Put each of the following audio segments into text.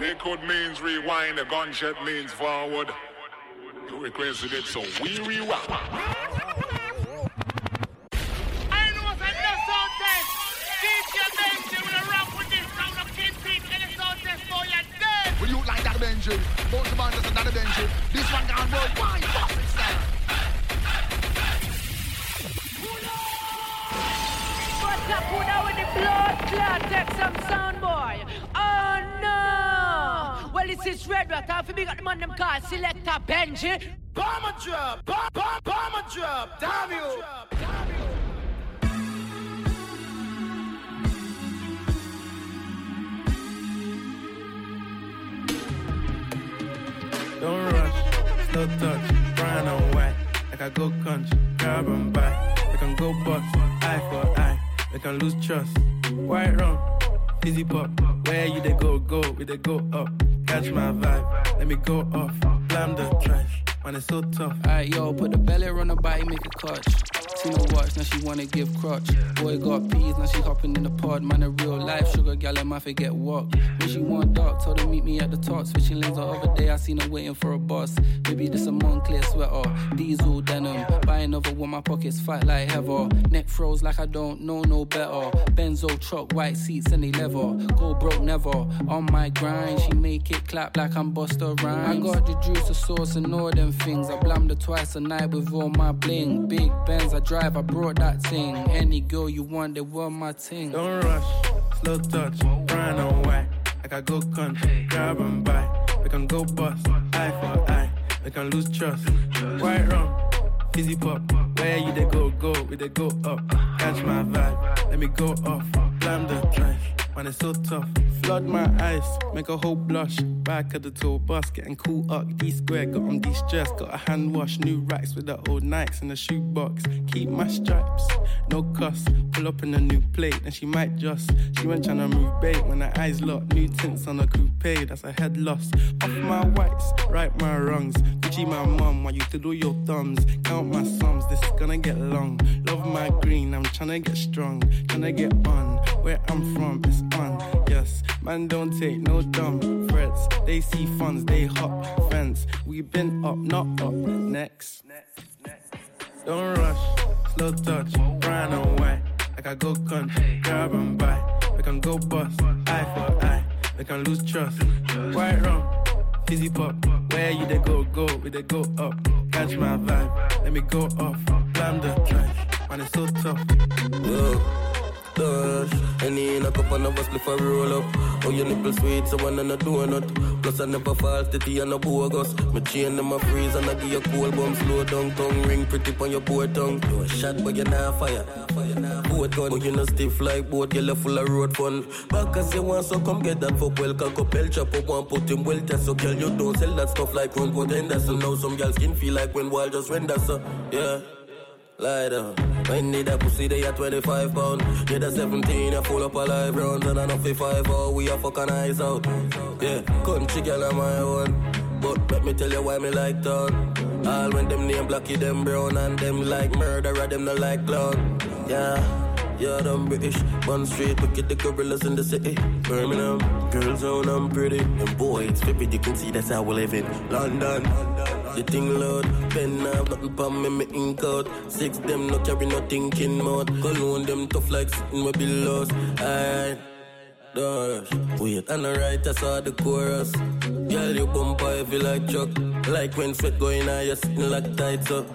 Liquid means rewind, the gunshot means forward. You requested it, so we rewind. I know it's a no sound test. DJ Benji. Both of us just another Benji. This one gone worldwide. Boss it style. What's up, who now with the blood clot? Take some sound boy. This is Red Rat. Half a big at the man them call Selector Benji. Bomber drop, bomb, bomb, bomber drop. Damn you. Don't rush, slow touch, brown and white. Like I go country, grab and buy. We can go bust, eye for eye. We can lose trust. White rum, fizzy pop. Where you they go, go, we they go up. Catch my vibe, let me go off. Blam the trash, man, it's so tough. Alright, yo, put the belly on the body, make a clutch. Seen her watch, now she wanna give crutch. Boy got peas, now she hopping in the pod. Man, a real life sugar gal, I might forget what. When she want dark, told her meet me at the top. Switching lanes the other day, I seen her waiting for a bus. Maybe this a Moncler sweater, diesel denim. Buy another one, my pockets fight like heather. Neck froze like I don't know no better. Benzo truck, white seats and they leather. Go broke never. On my grind, she make it clap like I'm Busta Rhymes. I got the juice, the sauce, and all them things. I blammed her twice a night with all my bling. Big Benz, I drive, I brought that thing. Any girl you want, they want my ting. Don't rush, slow touch, brown and white. I go country, grab and buy. We can go bust, eye for eye. We can lose trust. White rum, fizzy pop. Where you they go, go, we they go up. Catch my vibe, let me go off. Blam the trash, man, it's so tough. Flood my eyes, make a whole blush. Back of the tour bus, getting cool up. D square, got on de stress. Got a hand wash, new racks with the old Nikes in the shoebox. Keep my stripes, no cuss. Pull up in a new plate, and she might just. She went tryna move bait when her eyes locked. New tints on a coupe, that's a head loss. Off my whites, right my wrongs. Gucci my mum, while you to do your thumbs. Count my sums, this is gonna get long. Love my green, I'm tryna get strong. Tryna get on, where I'm from, it's on. Yes, man, don't take no dumb threats. They see funds, they hop fence. We been up, not up. Next. Don't rush, slow touch, brown and white. Like I go country, grab and buy. We can go bust, eye for eye. We can lose trust. White rum, fizzy pop. Where you they go, go, we they go up. Catch my vibe, let me go off. Blam the trash, man, it's so tough. Yo, Dash, any in a cup and a for roll up. Oh, your nipple sweet, so one and a donut. Plus, I never fall titty and a bogus. My chain them a freeze and I give you cold bum slow down. Tongue ring pretty on your poor tongue. You a shot, but you're not fire. Boat gun, but you no stiff like boat, you full of road fun. Back as you want, so come get that fuck well. Cock up, chop up, one put him well test. So, girl, you don't sell that stuff like run put So now some girls skin feel like when wild just render, so yeah. Lie down. When need that pussy, they at 25 pound. Yeah, the 17, I full up a live rounds. And I know 55 oh, we are fucking eyes out. Yeah, country girl on my own. But let me tell you why me like town. All when them name blacky, them brown. And them like murderer, them not like clown. Yeah. Yeah, them British, Bun Street, look at the gorillas in the city. Birmingham, girls own I'm pretty. And boy, it's vivid, you can see that's how we live in London. The thing loud, pen up, nothing pa me, me ink out. Six them no carry no thinking mode. Cologne them tough like sitting with billows. Alright. Dash. Wait, and I right, I saw the chorus. Girl, you bumper heavy like truck. Like when sweat going on, you're sitting like tights up.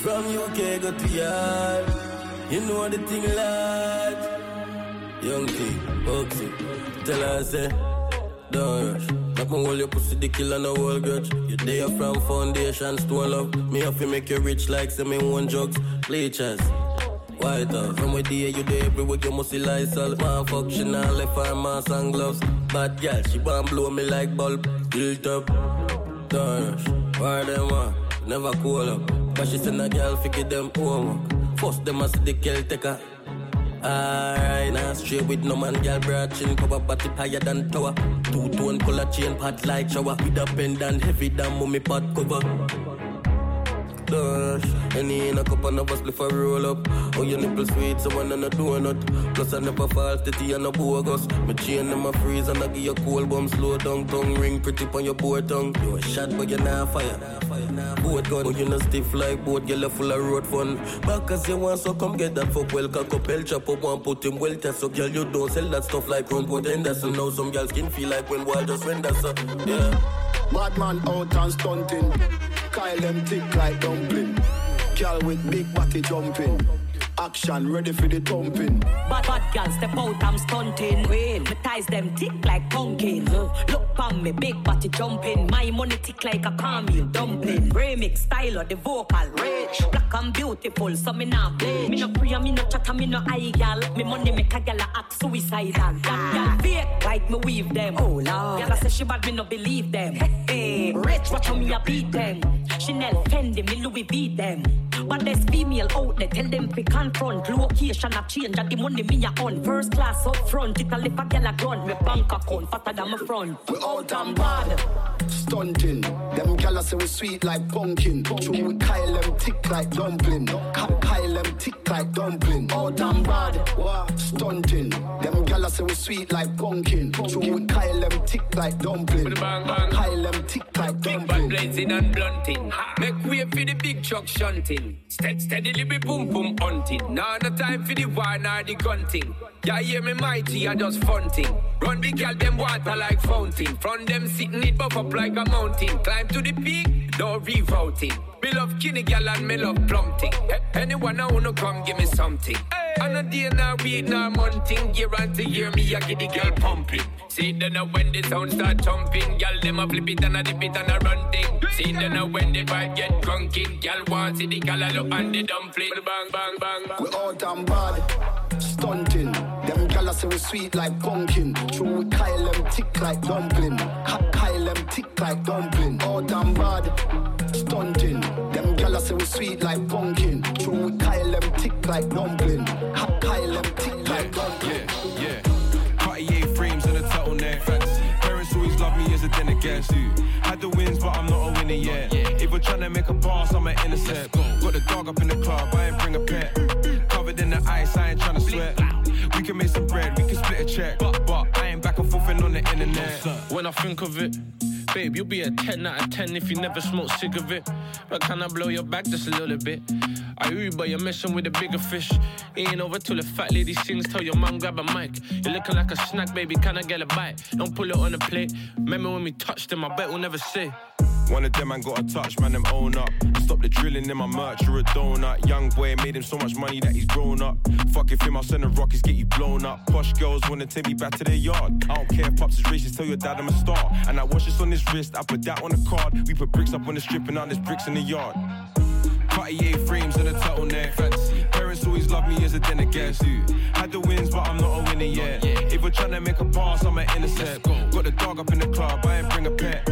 From UK go to yard. You know the thing, lad. Young T, Bugsey, tell her I say, don't rush. Make me hold your pussy, the killer, no whole grudge. You there from foundation, stone love. Me have to make you rich like some one drugs. Bleachers. White House, from where there you there everywhere you must see Lysol. Man fuck she now left her mask and gloves. Bad girl, she want blow me like bulb. Built up, don't rush. Why them want? Never cool up. But she send a girl figure them homework. First them as the girl take her. Alright, now straight with no man, girl, broad chin, cover body higher than tower. Two tone color chain, pot like shower. With a pendant heavy than mummy pot cover. Dash. Any in a cup and a spliff a roll up. Oh, your nipple sweet, so one and a donut. Plus, I never fall titty and a bogus. Me chain them a freeze and I give you cold bomb. Slow down, tongue ring pretty on your board tongue. You a shot, but you're not fire. Boat gun, oh, you not stiff like boat, girl, full of road fun. Back as you want, so come get that fuck well. Cock up, hell, chop up, one put him well test. So, girl, you don't sell that stuff like run put Henderson. Now, some girl skin feel like when wild just render, so, yeah. Bad man out and stunting. Kyle them thick like dumpling. Girl with big body jumping. Action ready for the thumping. Bad bad girl step out, I'm stunting. Queen, my ties them tick like pumpkin. Mm-hmm. Look pon me, big body jumping. My money tick like a caramel dumpling. Mm-hmm. Remix style of the vocal rich. Black and beautiful, so me not play. Me no pray, me no chatter, me no eye gal. Me money make a gal act suicidal. Gal ah. fake like me weave them. Oh lord, gal say she bad, me no believe them. Hey, hey. rich, watch how me a beat them. Chanel, Fendi, me Louis V them. But there's female out there, tell them pick confront. Location a change, and the money me a on. First class up front, it a lip a gal a grunt. Me bank account fatter than my front. We out and bad. Stunting. Them gala say we sweet like pumpkin. True with Kyle them tick like dumpling. Kyle them tick like dumpling. Out and bad. Stunting. Them gala say we sweet like pumpkin. True with Kyle them tick like dumpling. Kyle them tick like Big dumpling. blazing and blunting. Make way for the big truck shunting. Stead steadily be boom boom hunting. Now no time for the wine or the gunting. Yeah, hear me mighty, I just funting. Run the gal them water like fountain. From them sitting it buff up like a mountain. Climb to the peak, no rerouting. Me love kinny gal and me love plumping. A- anyone I wanna come give me something. And a day now week now monthing. Year to year me I get the girl pumping. See then now when the sound start jumping, gal them a flip it and a dip it and a run thing. See then now when the vibe get drunken, gal want see the gal a look and the dumpling. Bang bang bang bang. We all and bad, stunting. Them gala say we sweet like pumpkin. True with Kyle them tick like dumpling. Kyle them tick like dumpling. All and bad, stunting. Them gala say we sweet like pumpkin. True with Kyle them tick like dumpling. Ka- Kyle them tick like dumpling. Yeah, yeah. Cartier frames and a turtleneck. Fancy. Parents always love me as a den against you. Had the wins, but I'm not a winner yet. If we're trying to make a pass, I'm an intercept. Got the dog up in the club, I ain't bring a pet. Covered in the ice, I ain't trying to sweat. We can make some bread, we can split a check. But, but I ain't back and forth on the internet. When I think of it, babe, you'll be a 10 out of 10 if you never smoke cigarette. But can I blow your back just a little bit? I Uber, you're messing with a bigger fish. Ain't over till the fat lady sings, tell your mom grab a mic. You're looking like a snack, baby, can I get a bite? Don't pull it on the plate. Remember when we touched them, I bet we'll never say. One of them man got a touch, man, them own up. Stop the drilling in my merch, you're a donut. Young boy made him so much money that he's grown up. Fuck if him, I'll send the rockets, get you blown up. Posh girls wanna take me back to their yard. I don't care if pops is racist, tell your dad I'm a star. And I watch this on his wrist, I put that on a card. We put bricks up on the strip and now there's bricks in the yard. Cartier frames and a turtleneck. Fancy. Love me as a against you. Had the wins, but I'm not a winner yet. If we're trying to make a pass, I'm an intercept. Got the dog up in the club, I ain't bring a pet.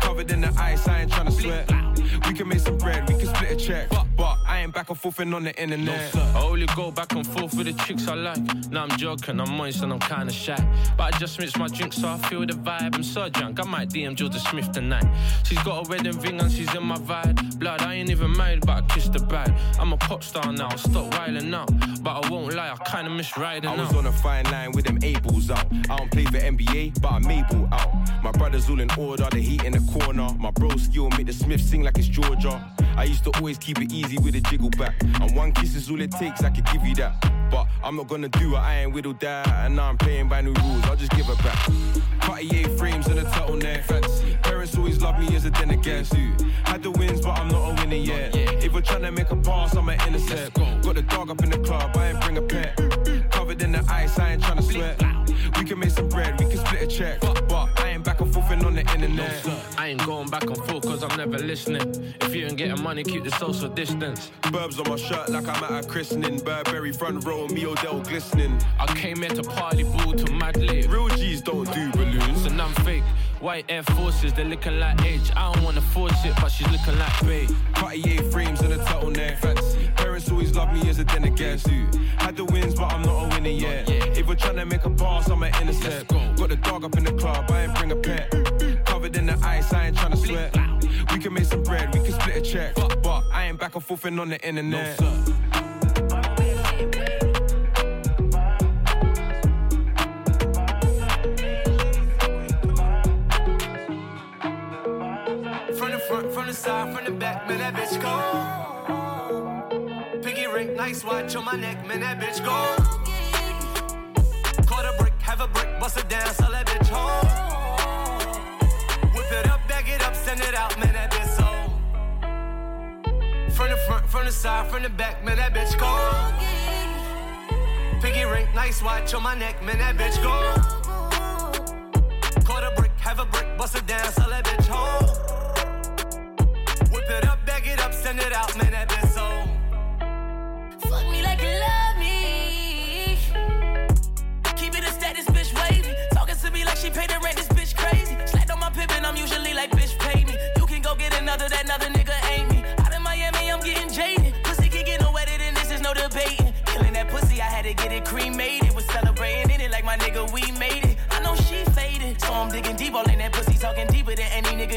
Covered in the ice, I ain't trying to sweat. We can make some bread, we can split a check. But, but I ain't back and forth and on the internet. I only go back and forth with the chicks I like. Now I'm joking, I'm moist and I'm kinda shy. But I just mix my drink so I feel the vibe. I'm so drunk, I might DM Jorja Smith tonight. She's got a wedding ring and she's in my vibe. Blood, I ain't even married, but I kissed the bride. I'm a pop star now, stop riling out. But I won't lie, I kinda miss riding I was out. on a fine line with them A balls out. I don't play for NBA, but I'm able out. My brothers all in order, the heat in the corner. My bro skill make the Smith sing like it's Georgia. I used to always keep it easy with a jiggle back. And one kiss is all it takes, I could give you that. But I'm not gonna do it, I ain't whittled that. And now I'm playing by new rules, I'll just give her back. Cartier frames and a turtleneck. Fancy. Parents always love me as a against you. Had the wins, but I'm not a winner yet. If we're trying to make a pass, I'm an intercept. Got the dog up in the club, I ain't bring a pet. Covered in the ice, I ain't trying to sweat. We can make some bread, we can split a check. But I ain't back and forth and on the internet. I ain't going back and forth cause I'm never listening. If you ain't getting money, keep the social distance. Burbs on my shirt like I'm at a christening. Burberry front row, me Odell glistening. I came here to party ball to mad. Real G's don't do balloons. And I'm fake. White Air Forces, they're looking like age. I don't wanna force it, but she's looking like bae. Cartier frames and a turtleneck. Fancy. Parents always love me as a den against you. Had the wins, but I'm not a winner yet. If we're trying to make a pass, I'm an intercept. Got the dog up in the club, I ain't bring a pet. Covered in the ice, I ain't trying to sweat. We can make some bread, we can split a check. But, but I ain't back and forth on the internet. No, sir. From the front, from the side, from the back, man, that bitch go. Ring, nice watch on my neck, man, that bitch go. Caught a brick, have a brick, bust it down, sell that bitch home. Whip it up, bag it up, send it out, man, that bitch so. From the front, from the side, from the back, man, that bitch go. Piggy ring, nice watch on my neck, man, that bitch go. Caught a brick, have a brick, bust it down, sell that bitch home. Whip it up, bag it up, send it out, man, that bitch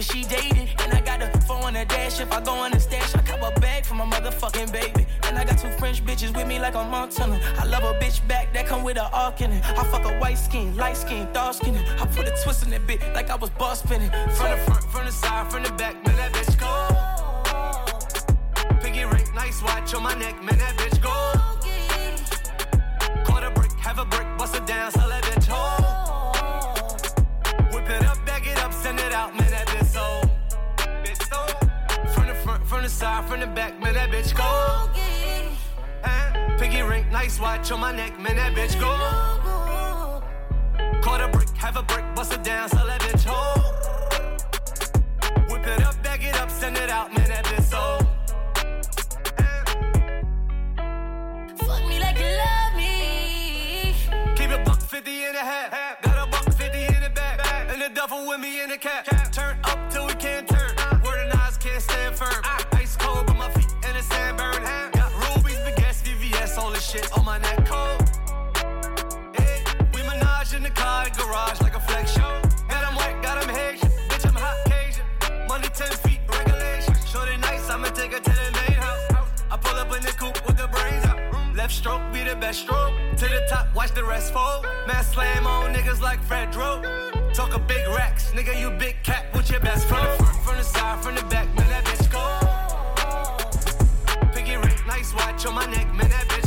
she dated. And I got the phone on the dash, if I go on the stash, I cop a bag for my motherfucking baby. And I got two French bitches with me like a Montana. I love a bitch back that come with a arc in it. I fuck a white skin, light skin, dark skin. I put a twist in that bit like I was boss spinning. From the front, from the side, from the back, man, that bitch go. Piggy ring, nice watch on my neck, man, that bitch go. Caught a brick, have a brick, bust it down, sell that bitch home. Whip it up, bag it up, send it out, man, from the side, from the back, man, that bitch go. Eh? Piggy ring, nice watch on my neck, man, that bitch go. Caught a brick, have a brick, bust it down, sell that bitch home. Whip it up, bag it up, send it out, man, that bitch so. Fuck me like you love me. Keep it buck 50 in a half. Left stroke be the best stroke. To the top, watch the rest fold. Man, slam on niggas like Fred Dro. Talk a big racks, nigga, you big cat with your best. From the front, from the side, from the back, man, that bitch go. Piggy ring, nice watch on my neck, man, that bitch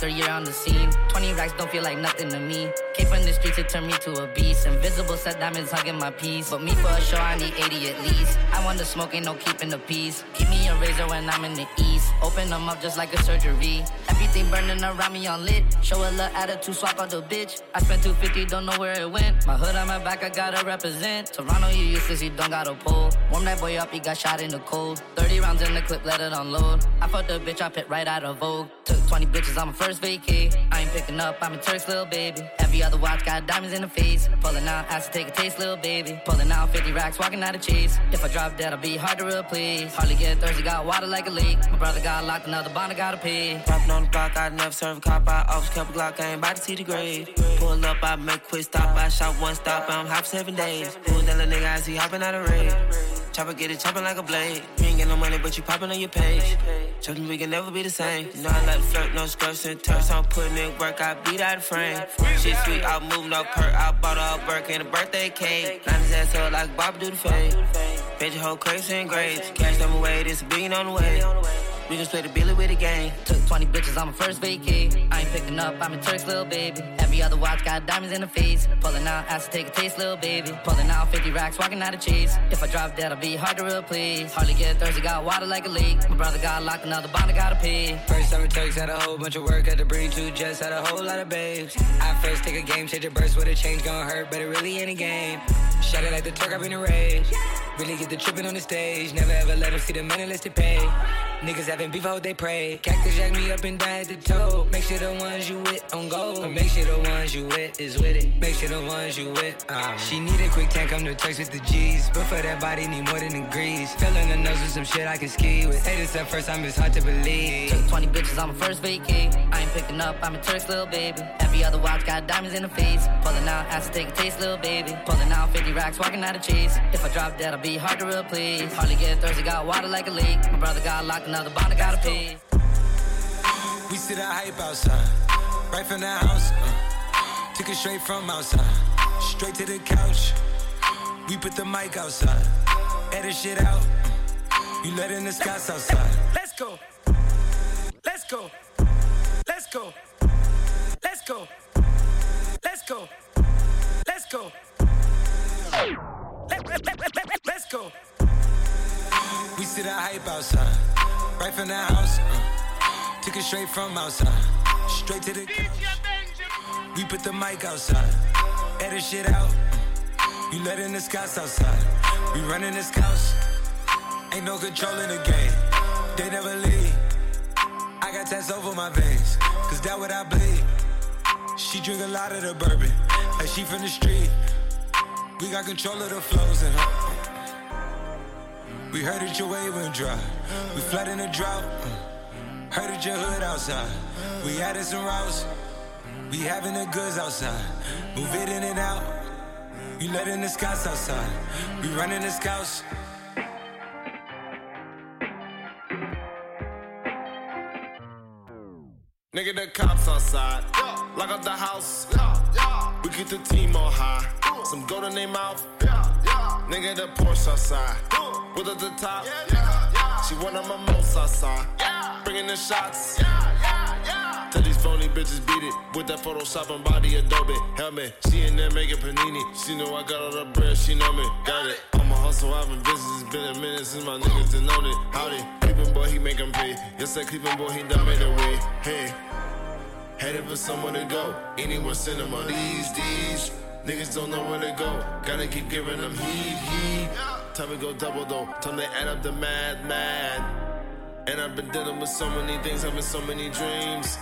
third year on the scene. 20 racks don't feel like nothing to me. Came from the streets, it turned me to a beast. Invisible set diamonds hugging my piece. But me for a show, I need 80 at least. I want the smoke, ain't no keeping the peace. Keep me a razor when I'm in the east. Open them up just like a surgery. Everything burning around me on lit. Show a little attitude, swap out the bitch. I spent 250, don't know where it went. My hood on my back, I gotta represent. Toronto, you useless, you don't got a pull. Warm that boy up, he got shot in the cold. 30 rounds in the clip, let it unload. I fucked the bitch, I pit right out of Vogue. Took 20 bitches on my first vacay. I ain't picking up, I'm a Turk's little baby. Every other watch got diamonds in the face. Pulling out, ask to take a taste, little baby. Pulling out 50 racks, walking out of cheese. If I drop dead, I'll be hard to replace. Hardly get thirsty, got water like a leak. My brother got locked, another bond, I gotta pay. The block, I never serve a cop. I always kept Glock, I ain't about to see the grade. Pull up, I make quick stop. I shot one stop, I'm hop seven days. Who's that little nigga I see hopping out of raid? Chopper get it chopping like a blade. You ain't get no money, but you popping on your page. Trust me, we can never be the same. You know I like to flirt, no scrubs and turfs. I'm putting in work, I beat out the frame. Shit sweet, I move no perk. I bought a Burke and a birthday cake. Line his ass up like Bob do the fade. Bitch, whole crazy and grades. Cash them away, this a billion on the way. We can split the billy with the gang. Took 20 bitches on my first vacay. I ain't picking up, I'm a Turk's little baby. Every other watch got diamonds in the face. Pulling out, ask to take a taste, little baby. Pulling out 50 racks, walking out of cheese. If I drop dead, I'll be hard to replace. Hardly get thirsty, got water like a leak. My brother got locked, another bond, I gotta pay. First time Turks had a whole bunch of work, had to bring two jets, had a whole lot of babes. I first take a game, change a burst with a change, gon' hurt, but it really ain't a game. Shot it like the Turk, I've been a rage. Really get the tripping on the stage, never ever let him see the money unless they pay. Niggas having I hope they pray. Cactus jack me up and down at the toe. Make sure the ones you with on go. Make sure the ones you with is with it. Make sure the ones you with. Uh. She need a quick tank, come to text with the G's. But for that body, need more than degrees. Filling the nose with some shit I can ski with. Hey, this the first time, it's hard to believe. Took 20 bitches on my first vacay. I ain't picking up, I'm a Turk's little baby. Every other watch got diamonds in the face. Pulling out, ass to take a taste, little baby. Pulling out 50 racks, walking out of cheese. If I drop dead, I'll be hard to replace. Hardly get thirsty, got water like a leak. My brother got locked, another bond, I gotta. We see the hype outside, right from the house. Uh, took it straight from outside, straight to the couch. We put the mic outside, edit shit out. Uh, you letting the scouts outside. Let's go. Let's go. Let's go. Let's go. Let's go. Let's go. Let, let, let, let, let's go. We see the hype outside, right from the house. Uh, took it straight from outside, straight to the couch. We put the mic outside, edit shit out. Uh, you letting the scouts outside. We running the scouts. Ain't no control in the game. They never leave. I got tats over my veins, cause that what I bleed. She drink a lot of the bourbon, like she from the street. We got control of the flows in her. We heard that your wave went dry. We flood in a drought. Uh, heard that your hood outside. We added some routes. We having the goods outside. Move it in and out. You letting the scouts outside. We running the scouts. Nigga, the cops outside. Lock up the house. We get the team on high. Some gold in their mouth. Nigga, the Porsche outside. With at the top. She one of my most outside. Bringing the shots. Tell these phony bitches beat it with that Photoshop and body Adobe helmet. She in there making panini. She know I got all the bread. She know me. Got it. I'm a hustle. I've been busy. It's been a minute since my niggas done known it. Howdy. Cleveland boy, he make 'em pay. Yes, that Cleveland boy, he done made a way. Hey. Headed for somewhere to go. Anywhere cinema. These, these. Niggas don't know where to go. Gotta keep giving them heat, heat. Time to go double though. Time to add up the mad, mad. And I've been dealing with so many things, having so many dreams.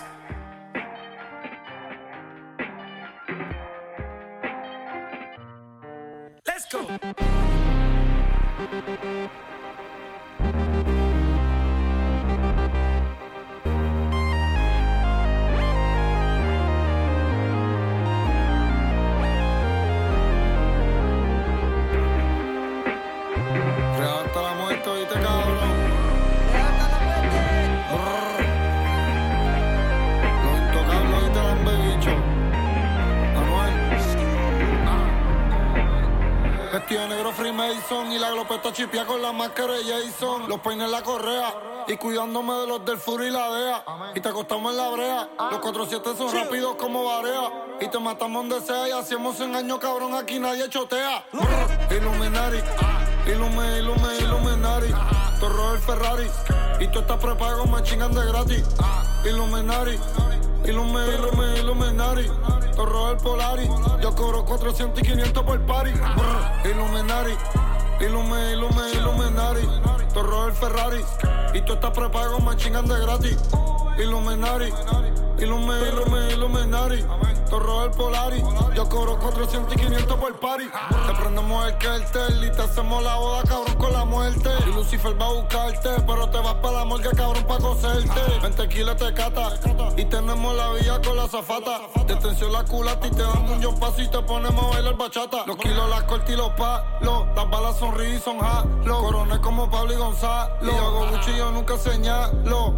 Let's go. Ah. De negro Freemason y la glopeta chipia con la máscara de Jason. Los peines en la correa y cuidándome de los del furo y la DEA. Y te acostamos en la brea. Los 4-7 son rápidos como barea. Y te matamos donde sea y hacemos en años, cabrón. Aquí nadie chotea. Brr. Illuminati. Ilume, ilume, Illuminati. Torro el Ferrari. Y tú estás prepago, me chingan de gratis. Illuminati. Ilume, ilume, Illuminati. Torro el Polari. Yo cobro 400 y 500 por party. Brr. Illuminati. Ilume, ilume, Illuminati. Torro el Ferrari. Y tú estás prepago, me chingan de gratis. Illuminati. Ilume, ilume, Illuminati. Torro el Polari. Yo cobro 400 y 500 por party. Te prendemos el cartel y te hacemos la boda, cabrón, con la muerte. Y Lucifer va a buscarte, pero te vas para la morgue, cabrón, pa' coserte. En tequila te cata. Y tenemos la vía con la zafata. Detención la culata y te damos un yo paso y te ponemos a bailar bachata. Los kilos, las cortas y los palos. Las balas son y son jalo. Coroné como Pablo y Gonzalo. Y hago yo nunca señalo.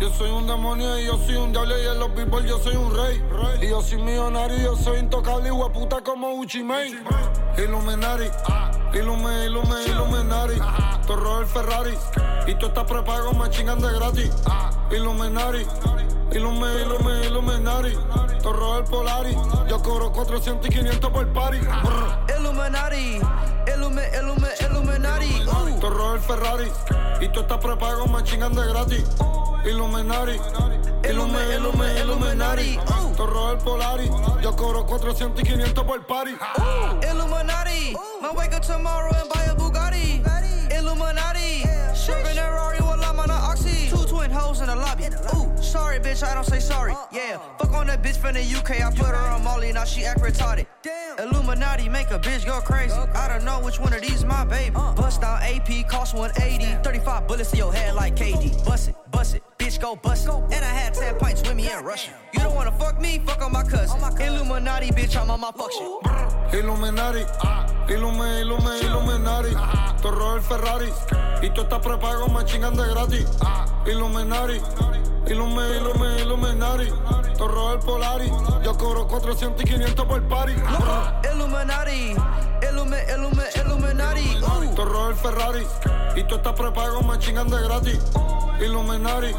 Yo soy un demonio y yo soy un diablo y en los people yo soy un rey. Y yo soy millonario yo soy intocable y hueputa como Uchi Mane. Illuminati. Ilume, ilume, Illuminati. Torro el Ferrari. Y tú estás prepago, me chingan de gratis. Illuminati. Ilume, ilume, Illuminati. Torro el Polari. Yo cobro 400 y 500 por party. Illuminati, Illume, Illume, Illuminati. Torro el Ferrari. Y tú estás prepago, me chingan de gratis. Illuminati. Ilume, ilume, Illuminati. Torro el Polari. Yo cobro 400 y 500 por party. Illuminati, might wake up tomorrow and buy a Bugatti. Illuminati, swerving a Rari while I'm on a Oxy. the lobby. Ooh, sorry, bitch, I don't say sorry. Yeah, fuck on that bitch from the UK. I put her on Molly, now she act retarded. Illuminati make a bitch go crazy. I don't know which one of these my baby. Bust down AP, cost 180. 35 bullets to your head like KD. Bust it, bust it, bitch go bust it. And I had 10 pints with me in Russia. You don't wanna fuck me, fuck on my cousin. Illuminati, bitch, I'm on my fuck shit. Illuminati, Illume, Illume, Illuminati. Torro el Ferrari. Y tú estás prepago, me chingan de gratis. Illuminati, Illume, Illume, Illuminati. Torro el Polari. Yo cobro 400 y 500 por party. Illuminati, Illume, Illume, Illuminati. Ooh. Torro el Ferrari. Y tú estás prepago, me chingan de gratis. Illuminati.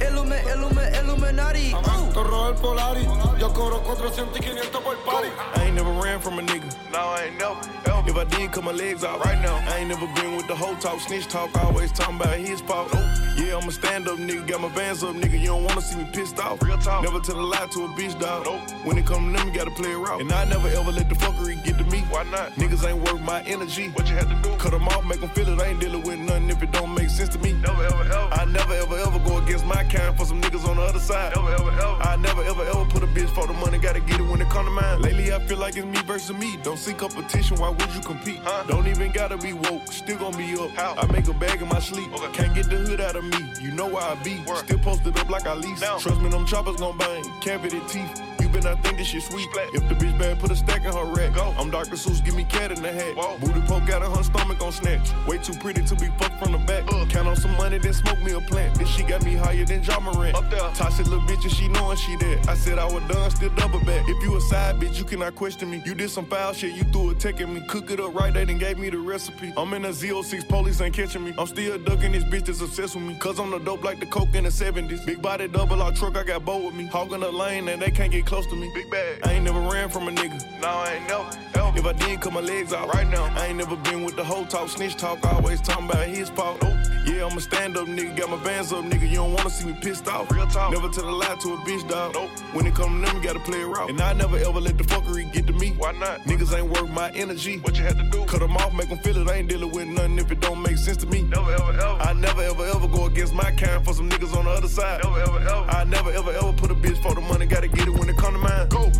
Illume, Illume, Illuminati. Ooh. Torro el Polari. Yo cobro 400 y 500 por party. I ain't never ran from a nigga. No, I ain't never. ever. If I did, cut my legs out right now. I ain't never been with the whole talk, snitch talk, always talking about his fault. Yeah, I'm a stand up nigga, got my bands up, nigga. You don't wanna see me pissed off. Real talk. Never tell a lie to a bitch, dog. When it come to them, you gotta play it out. And I never ever let the fuckery not? Niggas ain't worth my energy. What you had to do? Cut them off, make them feel it. I ain't dealing with nothing if it don't make sense to me. Never ever ever. I never ever ever go against my kind for some niggas on the other side. Never ever ever. I never ever ever put a bitch for the money, gotta get it when it come to mine. Lately, I feel like it's me versus me. Don't seek competition, why would you compete? Don't even gotta be woke, still gonna be up. I make a bag in my sleep. Can't get the hood out of me, you know where I be. Still posted up like I lease. Trust me, them choppers gon' bang. Cavity teeth. Better not think this shit sweet. If the bitch bad, put a stack in her rack. I'm Dr. Seuss, give me cat in the hat. Booty poke out of her stomach on snatch. Way too pretty to be fucked from the back. Count on some money, then smoke me a plant. This shit got me higher than Ja Morant. Up there. Toxic little bitch and she knowing she dead. I said I was done, still double back. If you a side bitch, you cannot question me. You did some foul shit, you threw a tech at me. Cook it up right, they done gave me the recipe. I'm in a Z06, police ain't catching me. I'm still ducking this bitch that's obsessed with me. Cause I'm the dope like the coke in the 70s. Big body double R truck, I got bow with me. Hogging the lane and they can't get close to me. Big bag. I ain't never ran from a nigga. No, I ain't never. Ever. If I did, cut my legs out right now. I ain't never been with the whole talk, snitch talk, always talking about his fault. Yeah, I'm a stand up nigga, got my bands up, nigga. You don't wanna see me pissed off. Real talk. Never tell a lie to a bitch, dog. Nope. When it come to them, you gotta play it out. And I never ever let the fuckery get to me. Why not? Niggas ain't worth my energy. What you had to do? Cut them off, make them feel it. I ain't dealing with nothing if it don't make sense to me. Never ever ever. I never ever ever go against my kind for some niggas on the other side. Never ever ever. I never ever ever put a bitch for the money, gotta get it when it come to mine. Go.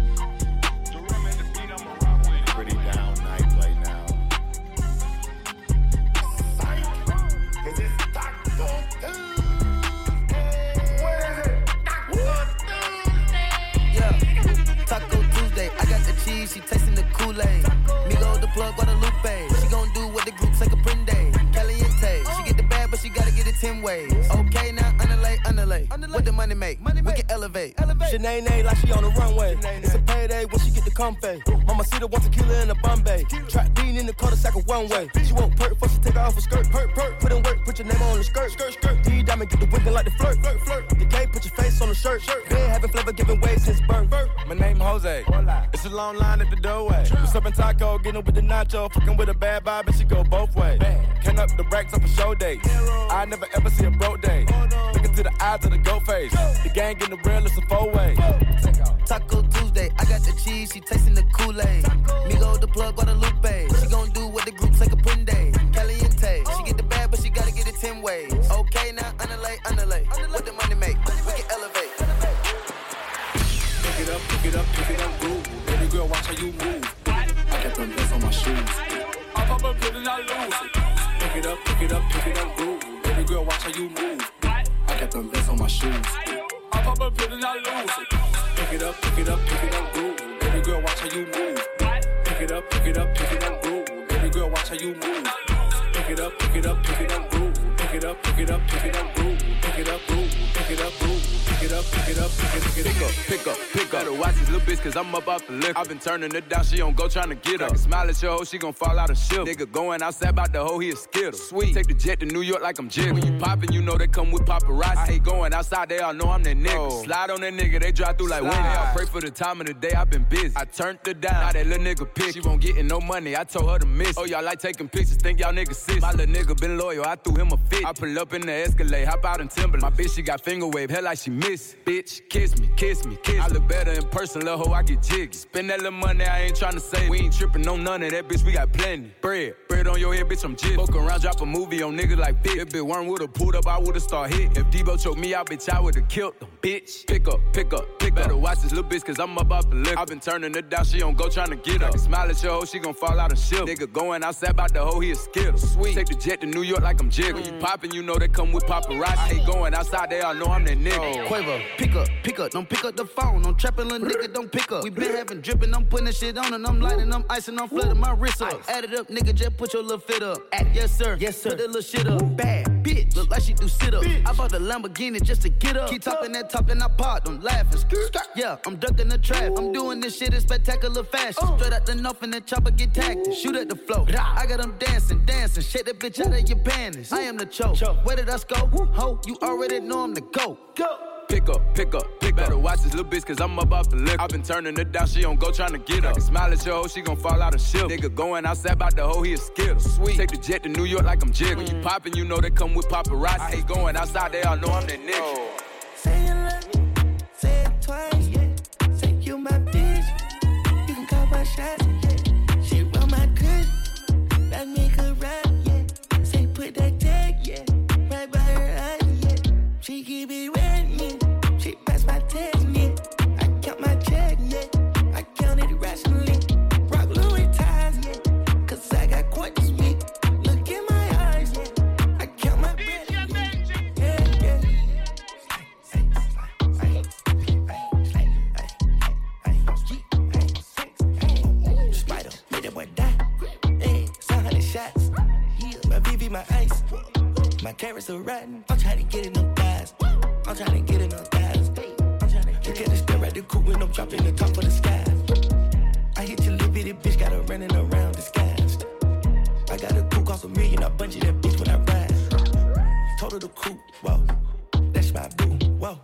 Kool-Aid. Migo the plug, Guadalupe. She gon' do what the group say Caprende. Caliente, she get the bag, but she gotta get it 10 ways. Okay, underlay, underlay. What the money make? We can elevate. elevate. Shanae like she on the runway. It's a payday when she get the comfy. Mama see the one tequila in the Bombay. Trap bean in the cul-de-sac of one way. She won't perk before she take her off her skirt. Perk, perk. Put in work, put your name on the skirt. Skirt, skirt. D diamond get the winking like the flirt. Flirt, flirt. The game, put your face on the shirt. Shirt. Been having flavor giving way since birth. My name Jose. It's a long line at the doorway. What's up in taco? Getting with the nacho. Fucking with a bad vibe, and she go both ways. Can up the racks up a show day. I never ever see a broke day. Look into the eyes of the go face. The gang in the real, it's a four way. Taco Tuesday, I got the cheese, she tasting the Kool-Aid. Me Migo the plug, Guadalupe. She gon' do what the group's like group say Caprende. Caliente, she get the bag, but she gotta get it 10 ways. Okay, now underlay, underlay. What the money make? We can elevate. Pick it up, pick it up, pick it up, groove. Baby girl, watch how you move. I got them vents on my shoes. I pop a pill and I lose it. Pick it up, pick it up, pick it up, groove. Baby girl, watch how you move. I got them vents on my shoes. I pop a pill and I lose it. Pick it up, pick it up, pick it up, groove. Baby girl, watch how you move. Pick it up, pick it up, pick it up, groove. Baby girl, watch how you move. Pick it up, pick it up, pick it up, groove. Pick it up, pick it up, pick it up, groove. Pick it up, groove. Pick it up, groove. Pick it up, pick it up, pick it, pick it, Pick up, pick up, pick up. Gotta watch these little bitch cause I'm up off the liquor. I've been turning it down, she don't go trying to get up. I can smile at your hoe, she gon' fall out of shit. Nigga going outside about the hoe, he a skittle. Sweet. Take the jet to New York like I'm jig. When you poppin', you know they come with paparazzi. I hate going outside, they all know I'm that nigga. Oh. Slide on that nigga, they drive through like winning. I pray for the time of the day, I've been busy. I turned her down, now that little nigga pick. She won't get no money, I told her to miss. Oh, y'all like taking pictures, think y'all niggas sis. My little nigga been loyal, I threw him a fit. I pull up in the Escalade, hop out in Timberland. My bitch, she got finger wave, hell like she miss. Bitch, kiss me, kiss me, kiss me. I look better in person, little hoe, I get jiggy. Spend that little money, I ain't tryna save. We ain't trippin' on none of that, bitch, we got plenty. Bread, bread on your head, bitch, I'm jit. Fuck around, drop a movie on niggas like bitch. If bitch weren't would've pulled up, I would've start hit. If Debo choked me out, bitch, I would've killed them, bitch. Pick up, pick up, pick up. Better watch this little bitch, cause I'm about to lick. i been turning her down, she don't go tryna get up. I can smile at your hoe, she gon' fall out and shit. Nigga going outside about the hoe, he a skittle. Sweet. Take the jet to New York like I'm jiggle. Mm. You you know they come with paparazzi. I hate going outside, they all know I'm that nigga. Oh. Quavo, pick up, pick up, don't pick up the phone. I'm trapping, little nigga, don't pick up. We been having dripping, I'm putting shit on and I'm lighting, I'm icing, I'm flooding my wrist up. Add it up, nigga, just put your little fit up. Yes, sir, yes, sir. Put that little shit up. Bad bitch, look like she do sit up. I bought the Lamborghini just to get up. Keep talking that top and I pop, I'm laughing. Yeah, I'm ducking the trap. I'm doing this shit in spectacular fashion. Uh. Straight out the north and the chopper get tagged. Shoot at the flow. I got them dancing, dancing. Shake that bitch out of your panties. I am the choke. Where did us go? Ho, you already know I'm the go. Go pick up, pick up, pick up. Better watch this little bitch, cause I'm about to lick. I've been turning her down, she don't go tryna get up. I can smile at your hoe, she gon' fall out of ship. Nigga going outside about the hoe, he a skittle. Sweet. Take the jet to New York like I'm jig. Mm. When you poppin', you know they come with paparazzi. I hate going outside, they all know I'm that nigga. Say Carrots are rotten. I'm trying to get in them thighs. I'm trying to get in them thighs. Look at the stare at the coupe when I'm dropping the top of the sky. I hit your little bitty bitch, got her running around disguised. I got a coupe cost a million, I bungee that bitch when I ride. Her the coupe, whoa, that's my boo, whoa.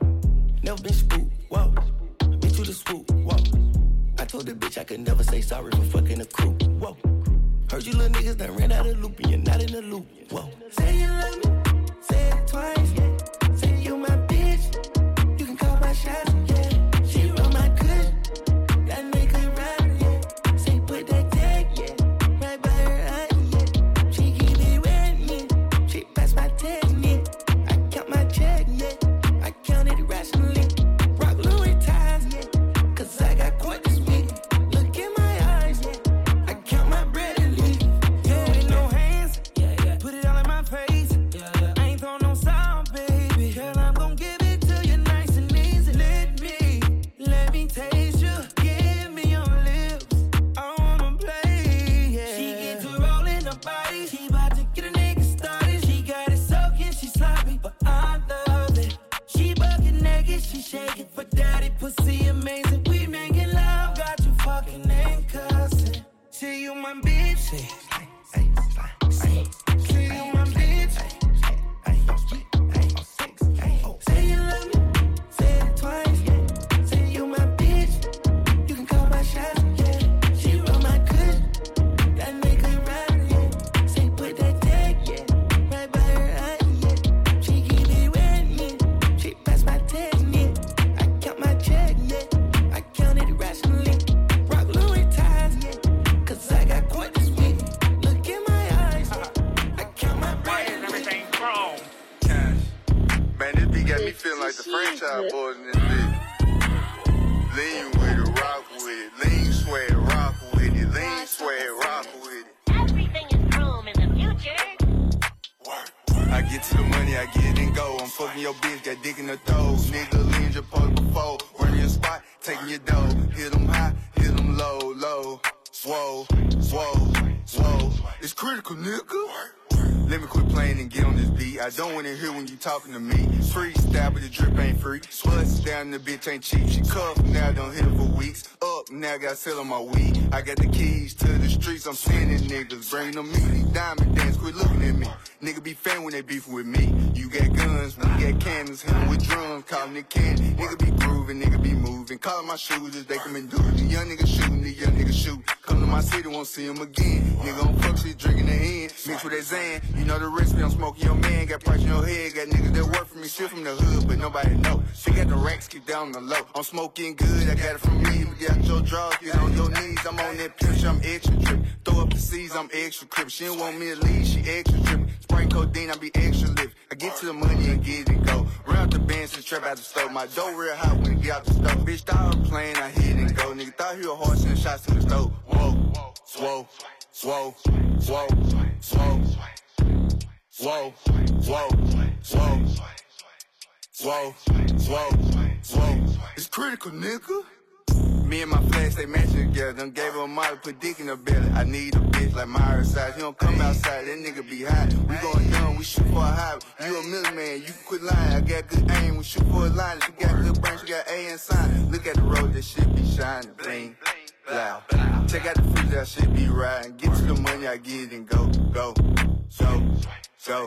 Never been spooked, whoa. Been to the swoop, whoa. I told the bitch I could never say sorry for fucking a crew, whoa. Heard you little niggas done ran out of loop and you're not in the loop. Whoa. Say you love me, talking to me. Freestyle, but the drip ain't free. Spuds down, the bitch ain't cheap. She cuffed, now don't hit her for weeks. Up, now got sell on my weed. I got the keys to the streets, I'm sending niggas. Bring them me, diamond dance, quit looking at me. Nigga be fan when they beef with me. You got guns, we got cannons, him with drums, callin' it candy. Nigga be grooving, nigga be moving. Callin' my shooters, they come and do it. The young nigga shooting, the young nigga shoot. Come to my city, won't see him again. Nigga on fuck shit, drinking the hand, mix with that Zan. You know the recipe, I'm smoking your man. Got price in your head, shit from the hood, but nobody know. She got the racks, keep down the low. I'm smoking good, I got it from me. But got your draws, get on your knees. I'm on that pitch, I'm extra trip. Throw up the C's, I'm extra crip. She don't want me to leave, she extra trip. Spray codeine, I be extra lift. I get to the money and get it go. Round the bench and trap out the stove. My dough real hot when it get out the stove. Bitch, thought I was playing, I hit and go. Nigga thought he was horse and shots to the stove. Whoa, whoa, whoa, whoa, whoa. Whoa, whoa, whoa, whoa, whoa, whoa. Whoa, it's critical, nigga. Me and my flash, they matching together. Done gave her a model, put dick in her belly. I need a bitch like my size. He don't come outside, that nigga be hot. We going young, we shoot for a high. You a million you can quit lying. I got good aim, we shoot for a line. She got good brain, she got A and sign. Look at the road, that shit be shining, bling. Loud. Check out the freezer, that shit be riding. Get to the money, I get it and go, go, go, go,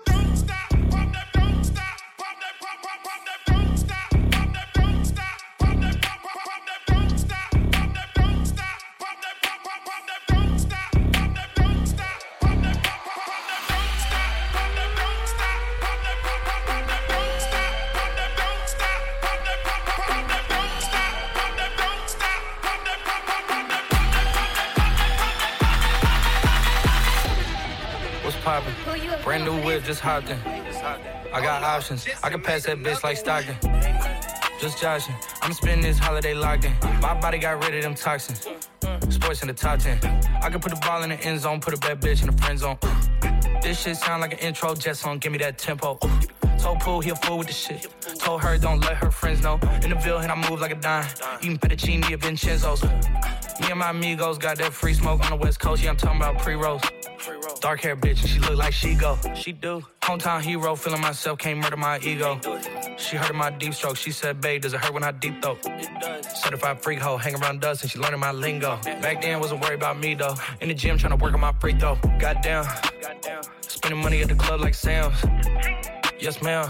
just hopped in. I got options. I can pass that bitch like Stockton. Just joshing. I'm spending this holiday locked in. My body got rid of them toxins. Sports in the top 10. I can put the ball in the end zone, put a bad bitch in the friend zone. This shit sound like an intro jet song, give me that tempo. Told Pooh he a fool with the shit. Told her don't let her friends know. In the Ville, and I move like a dime. Eating fettuccine at Vincenzo's. Me and my amigos got that free smoke on the west coast. Yeah, I'm talking about pre-rolls. Dark hair bitch, and she look like she go. She do. Hometown hero, feeling myself, can't murder my ego. She heard of my deep stroke. She said, babe, does it hurt when I deep throat? Certified freak hoe, hang around dust, and she learning my lingo. Back then, wasn't worried about me though. In the gym, trying to work on my free throw. Goddamn. Spending money at the club like Sam's. Yes, ma'am.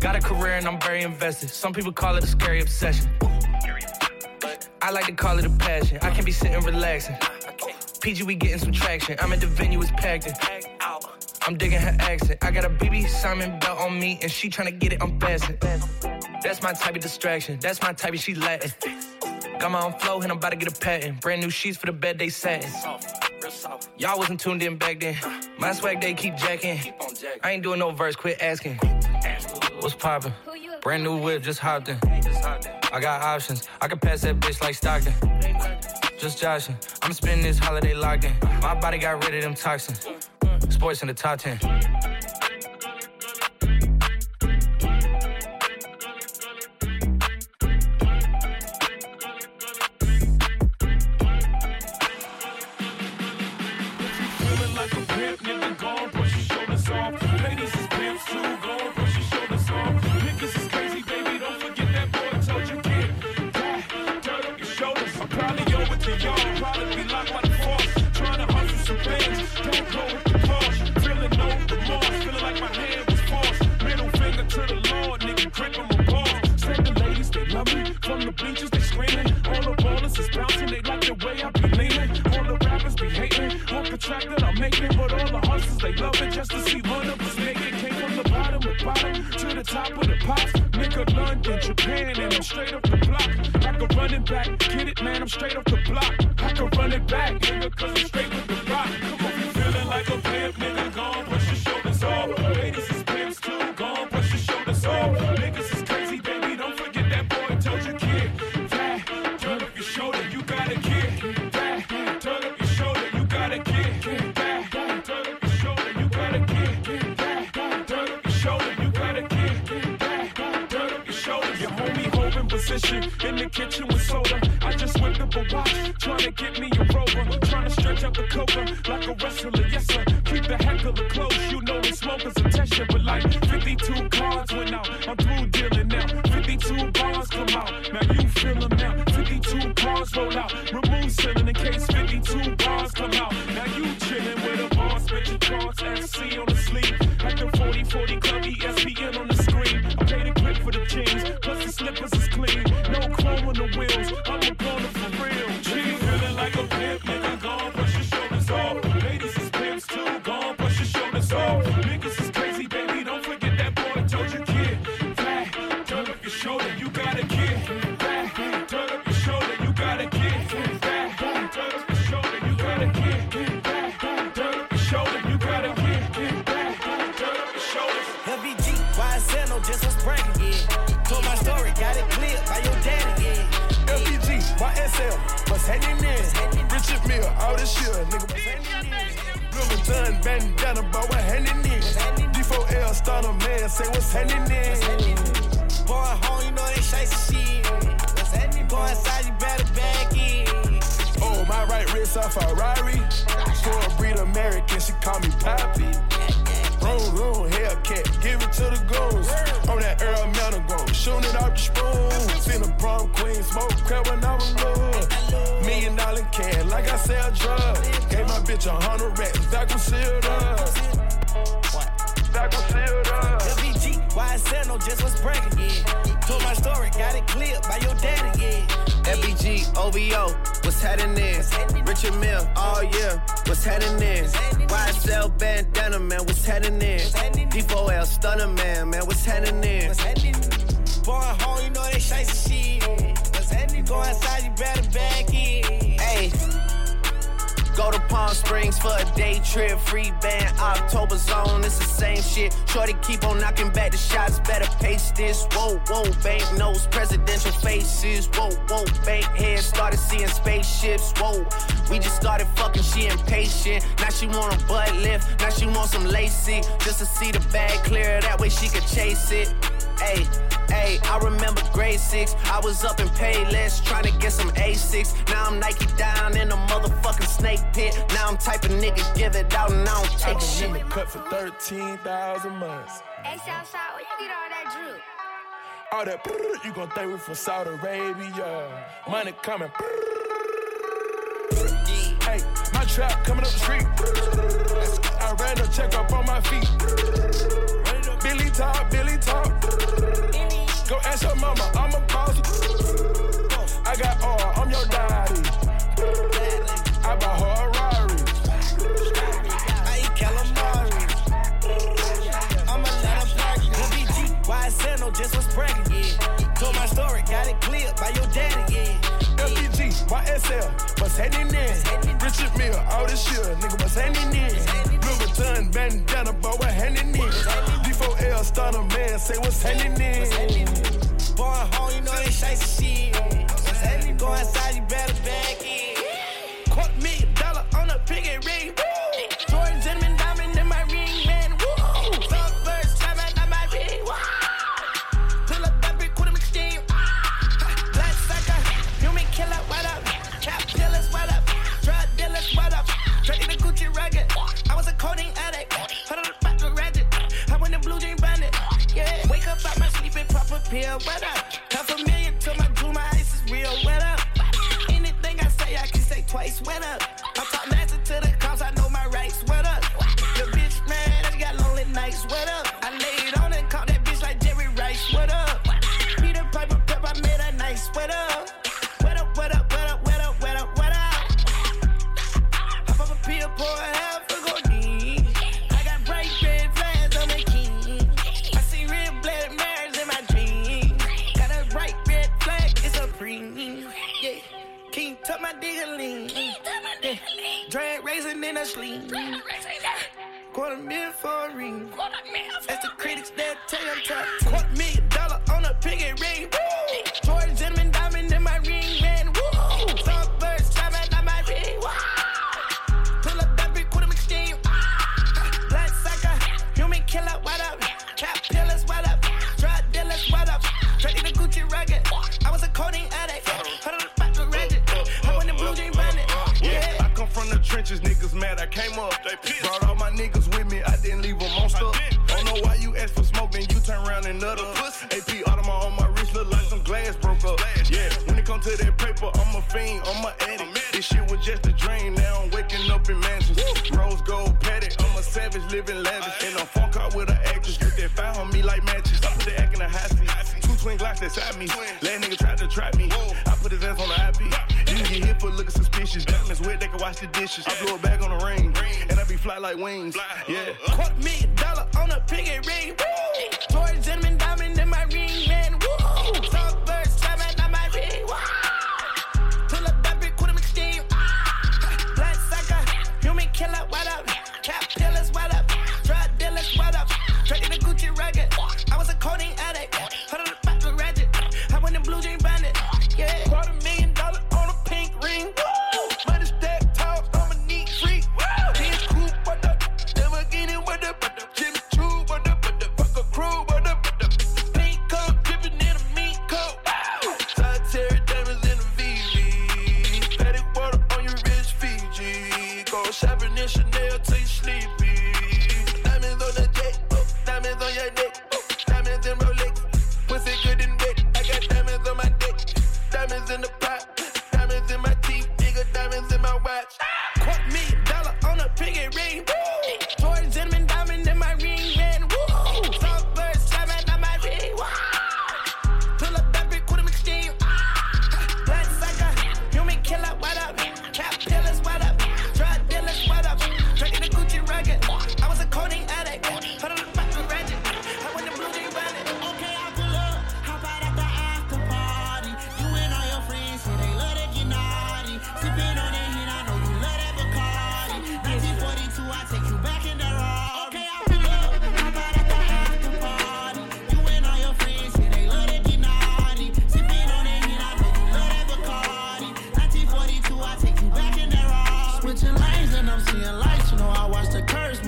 Got a career and I'm very invested. Some people call it a scary obsession. I like to call it a passion. I can be sitting relaxing. PG, we getting some traction. I'm at the venue, it's packed in. I'm digging her accent. I got a BB Simon belt on me, and she tryna get it unfastened. That's my type of distraction. That's my type of she Latin. Got my own flow, and I'm about to get a patent. Brand new sheets for the bed they satin. Y'all wasn't tuned in back then. My swag they keep jacking. I ain't doing no verse, quit asking. What's poppin'? Brand new whip, just hopped in. I got options. I can pass that bitch like Stockton. Just joshin'. I'm spending this holiday locked in. My body got rid of them toxins. Sports in the top 10. Sell drugs. Gave my bitch a hundred racks, back was sealed up. Back was sealed up. LBG, YSL, no just was bragging, yeah. Told my story, got it cleared by your daddy, yeah. FBG, OVO, what's happening? Richard Mille, all year, what's happening? YSL bandana, man, what's happening? D4L stunner, man, man, what's happening? Boy, home, you know they shite shit. What's happening? Go outside, you better back in. Hey. Go to Palm Springs for a day trip, free band, October zone, it's the same shit. Shorty keep on knocking back the shots, better pace this. Whoa, whoa, bank notes, presidential faces. Whoa, whoa, bank heads, started seeing spaceships. Whoa, we just started fucking, she impatient. Now she want a butt lift, now she want some lacy. Just to see the bag clear, that way she could chase it. Hey, hey, I remember grade six. I was up in Payless trying to get some A6. Now I'm Nike down in a motherfucking snake pit. Now I'm type of nigga give it out and I don't take I shit. remember cut for 13,000 months. Hey, Southside, where you get all that drip? All that brrr, you gon' think we from Saudi Arabia. Money coming. Hey, my trap coming up the street. I ran a check up on my feet. Billy talk, Billy talk. Go ask your mama, I'm a boss. I got all, I'm your daddy. I bought her a Rari. I eat calamari. I'ma let her park. LBG, YSL, no just was yeah. Told my story, got it cleared by your daddy, yeah. LBG, YSL, what's happening? Richard Mille, all this shit, nigga, what's happening? Louis Vuitton, bandana, but what happening? D4L, man, say what's happening? Boy, home, you know they shite shit. Go outside, you better pill. What up? Half a million to my jewel, my ice is real. What up? Anything I say, I can say twice. What up? I talk nasty to the cops, I know my rights. What up? Your bitch, man, she got lonely nights. What up? I laid on and caught that bitch like Jerry Rice. What up? Peter Piper Pep, I made her nice. What up? What up, what up, what up, what up, what up, what up? Hop up a pill, pour raisin in a sling. Quarter million for a ring. That's the critics that tell you I'm top. Quarter million dollar on a piggy ring. Woo! came up. They. Brought all my niggas with me, I didn't leave them on stuff. Don't oh, know why you asked for smoke, then you turn around and nut up. AP Audemars on my wrist look like some glass broke up. Yeah, when it come to that paper, I'm a fiend, I'm a addict. This shit was just a dream, now I'm waking up in mansions. Rose gold padded, I'm a savage living lavish. In a phone call with an actress, get that fire on me like matches. I put the act in a high seat. Two twin glocks inside me. Last nigga tried to trap me. I put his ass on the IP dishes. Diamonds wet, they can wash the dishes. I blow it back on the ring, and I be fly like wings. Yeah. Quarter million dollar on a piggy ring. Woo!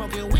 smoking weed.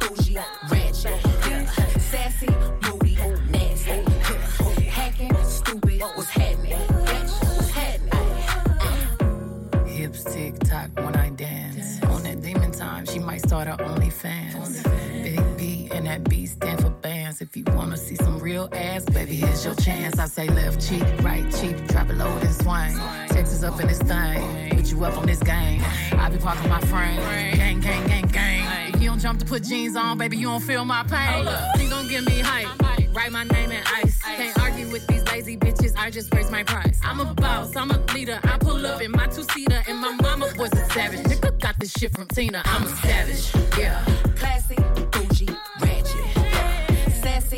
start her OnlyFans. Big B and that B stand for bands. If you wanna see some real ass, baby, here's your chance. I say left cheek, right cheek, drop it low and swing. Texas up in this thing, put you up on this game. I be parking my frame, gang, gang, gang, gang. If you don't jump to put jeans on, baby, you don't feel my pain. You gon' give me hype, write my name in ice. Can't argue with these lazy bitches, I just raise my price. I'm a boss, I'm a leader. I pull up in my two seater, and my mama was a savage. This shit from Tina. I'm a savage, yeah. Classy, bougie, ratchet. Sassy,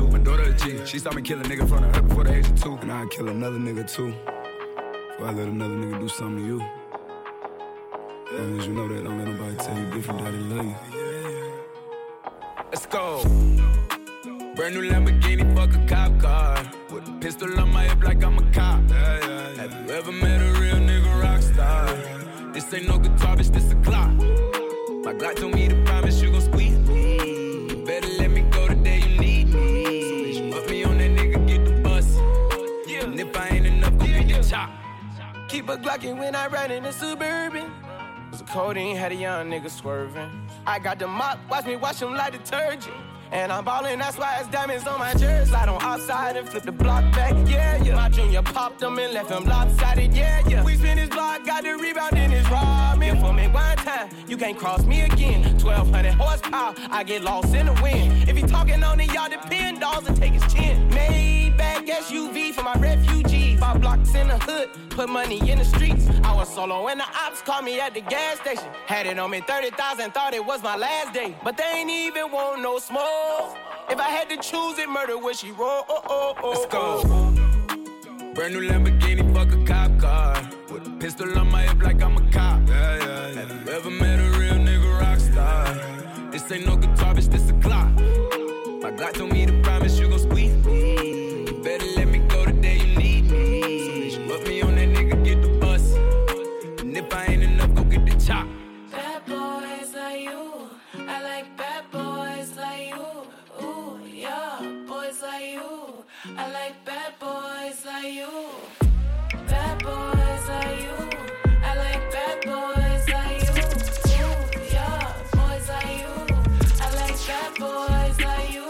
My daughter a G, she saw me kill a nigga in front of her before the age of two. And I'd kill another nigga too. Before I let another nigga do something to you. As long as you know that, don't let nobody tell you different, daddy love you. Let's go. Brand new Lamborghini, fuck a cop car. With a pistol on my hip like I'm a cop. Have you ever met a real nigga rock star? This ain't no guitar, bitch, this a clock. My Glock told me to promise you gon' Keep a Glockin' when I ride in the Suburban. Was a codeine, had a young nigga swerving. I got the mop, watch me wash him like detergent. And I'm ballin', that's why it's diamonds on my jersey. Slide on outside and flip the block back, yeah, yeah. My junior popped him and left him lopsided, yeah, yeah. We spin his block, got the rebound in his robbing. For me one time, you can't cross me again. 1200 horsepower, I get lost in the wind. If he talking on it, y'all depend, dolls and take his chin. Maybach SUV for my refugees. Five blocks in the hood, put money in the streets. I was solo when the ops called me at the gas station. Had it on me 30,000, thought it was my last day. But they ain't even want no smoke. If I had to choose it, murder would she roll? Oh, oh, oh, Let's go. Oh, oh. Brand new Lamborghini, fuck a cop car. With a pistol on my hip like I'm a cop. Yeah, yeah, yeah. Have you ever met a real nigga rock star? This ain't no guitar, bitch, this a clock. My Glock told me to promise you boys like you. Bad boys like you. I like bad boys like you. Yeah, boys like you. I like bad boys like you.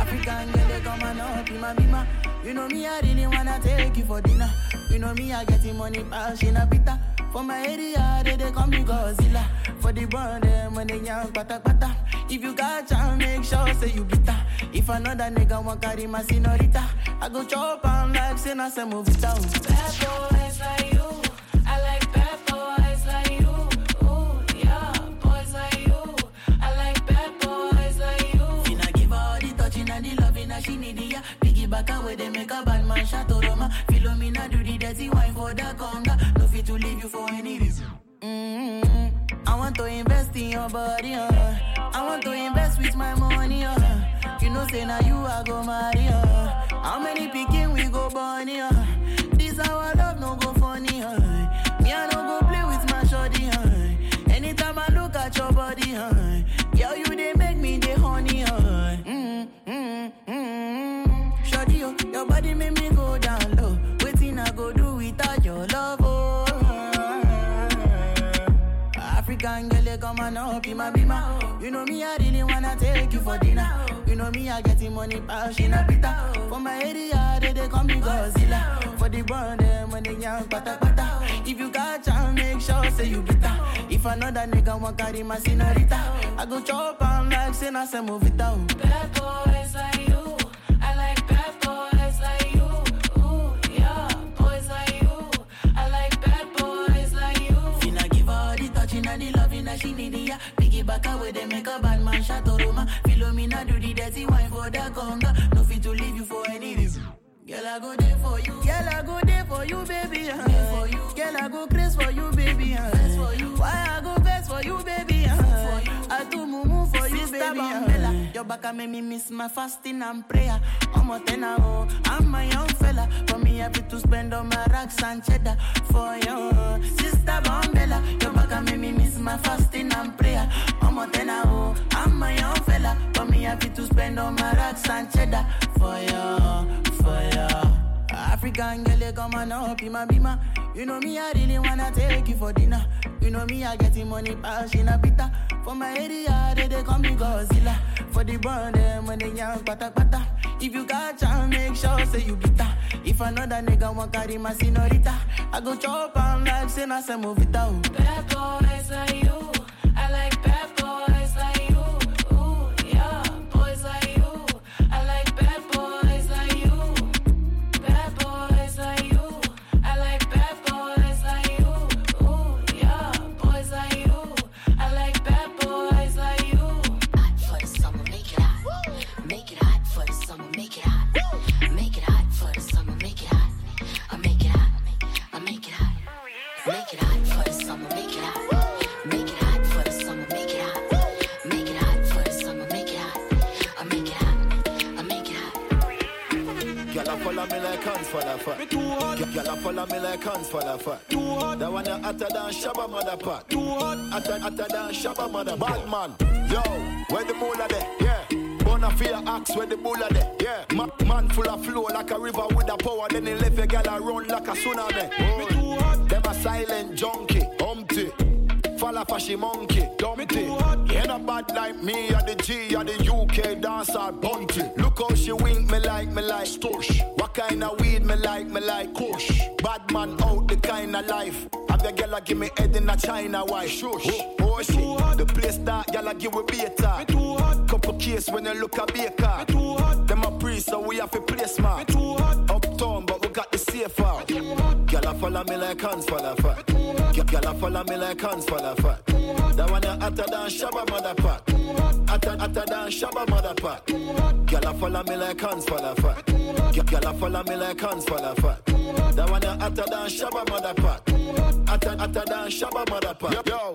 African come and up my bima. You know me, I really wanna take you for dinner. You know me, I get getting money, pass in a pita. For my area, they, they call me Godzilla. For the brand, them when they young, pata pata. If you got chance, make sure say you bitter. If another nigga want carry my senorita, I go chop on like say na say move oh. it down. Bad boys like you. I like bad boys like you. Ooh, yeah, boys like you. I like bad boys like you. Finna give her all the touching and the loving that she need ya. Piggyback away they make a bad man Roma. Mm-hmm. I want to invest in your body, uh. I want to invest with my money, uh. You know, say now you I go marry, uh. How many picking we go bunny, uh. This our love no go funny, uh. Me I no go play with my shorty, uh. Anytime I look at your body, uh. Girl, you they make me the honey, uh. Mm-hmm. Mm-hmm. Shorty, oh, your body make me go down African girl, you come and up in my bima. You know me, I really wanna take you for dinner. You know me, I get getting money, pass in a pita. For my area, they, they call me Godzilla. For the brand, them when they young, pata pata. If you got chance, make sure say you bitter. If another nigga want carry my senorita, I go chop on like say na say move it down. Bad boys They make a bad man shot Roma. Philomena do the dirty wine for the conga. No fit to leave you for any reason. Girl, I go there for you. Girl, I go there for you, baby. Uh. For you. Girl, I go crazy for you, baby. Uh. for you. Why I go best for you, baby? You. I do mumu for you, Sister baby. Uh. Your back I make me miss my fasting and prayer. I'm a tenor, oh. I'm my young fella. For me, happy to spend on my racks and cheddar for you. Sister Bambella, your back I make me miss my fasting and prayer. I'm a tenor, oh. I'm my young fella. For me, happy to spend on my racks and cheddar for you, for you. African girl, come and up in my bima. You know me, I really wanna take you for dinner. You know me, I getting money, pass in a pita. For my area, they, they call me Godzilla. For the brand, them when they young, pata pata. If you got chance, make sure say you bitter. If another nigga want carry my senorita, I go chop on like say na say it down. Bad boys like you. Me hands for the fat. Girl, follow me like hands the fat. Too hot. That one a hotter than Shabba mother pot. Too hot. Hotter, hotter than Shabba mother Bad man. Yo, where the moolah there? Yeah. Bona fear axe where the bulla there. Yeah. Ma- man full of flow like a river with a power. Then he left a gal a run like a tsunami. Oh. Them a silent junkie. Humpty. Fall off a she monkey, dumpty. You not bad like me, or the G, or the UK dancer, bunty. Look how she wink me like, me like, stush. What kind of weed me like, me like, kush. Bad man out the kind of life. Have your girl give me head in a China white. Shush. Oh, oh shit. The place that y'all give we beta. Couple case when you look a baker. Them a priest, so we have to play smart. Uptown, but we got the safe out. I follow me like hands the fat. I follow me like hands the fat. That one a hotter than Shabba mother pot. Hotter, hotter than Shabba mother pot. I follow me like hands the fat. I follow me like hands the fat. That one a hotter than Shabba mother pot. Hotter, hotter than Shabba mother pot. Yo,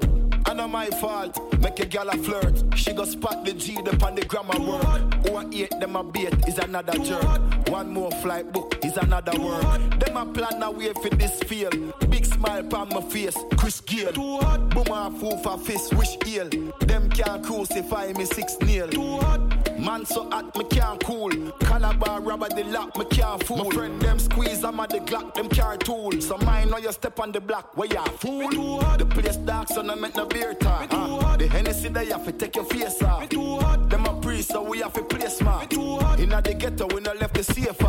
I know my fault. Make a gal a flirt. She go spot the G up on the grammar word. Who I hate them a bait is another jerk. One more flight book is another word. Them a plan a way for this feel. Big smile on my face. Chris Gayle. Too hot. Boom off roof a fist. Wish ill. Them can't crucify me six nail. Too hot. Man so hot me can't cool. Calabar rubber the lock me can't fool. My friend them squeeze I'm at the Glock them car tool. So mine know you step on the block where ya fool. The place dark so no make no beer talk. Uh, the Hennessy they have to take your face off. Them a priest so we have to play smart. Inna the ghetto we no left the safe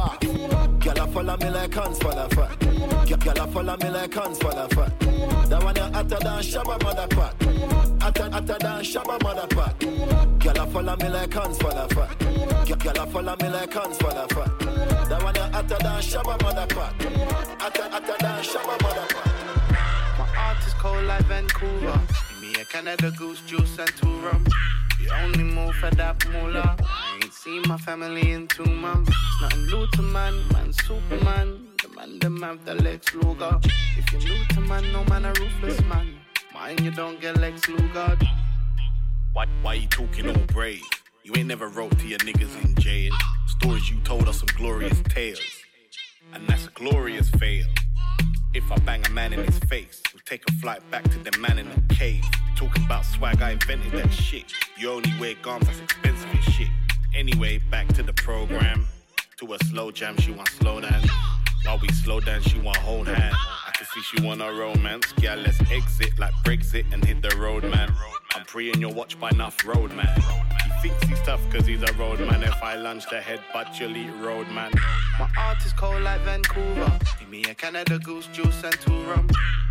hands full of fat. Girl, I follow me like hands full of fat. That one you hotter than Shabba mother pot. Hotter, hotter than Shabba mother pot. Girl, I follow me like hands full of fat. Girl, I follow me like hands full of fat. That one you hotter than Shabba mother pot. Hotter, hotter than Shabba mother pot. My heart is cold like Vancouver. Give me a Canada goose juice and two rum. We only move for that moolah. I ain't seen my family in two months. Nothing new to man, man, Superman. Man, them have the Lex Luger. If you're new to man, no man, a ruthless man. Mind you don't get Lex Luger. Why, why you talking all brave? You ain't never wrote to your niggas in jail. Stories you told us some glorious tales. And that's a glorious fail. If I bang a man in his face, we'll take a flight back to the man in the cave. Talking about swag, I invented that shit. You only wear garments that's expensive as shit. Anyway, back to the program. A slow jam, she want slow dance. While we slow down, she want hold hand. I can see she want a romance. Yeah, let's exit like Brexit and hit the road, man. I'm preying your watch by enough road, man. He thinks he's tough cause he's a road man. If I lunge the head, but you'll eat road, man. My heart is cold like Vancouver. Give me a Canada goose juice and two rum.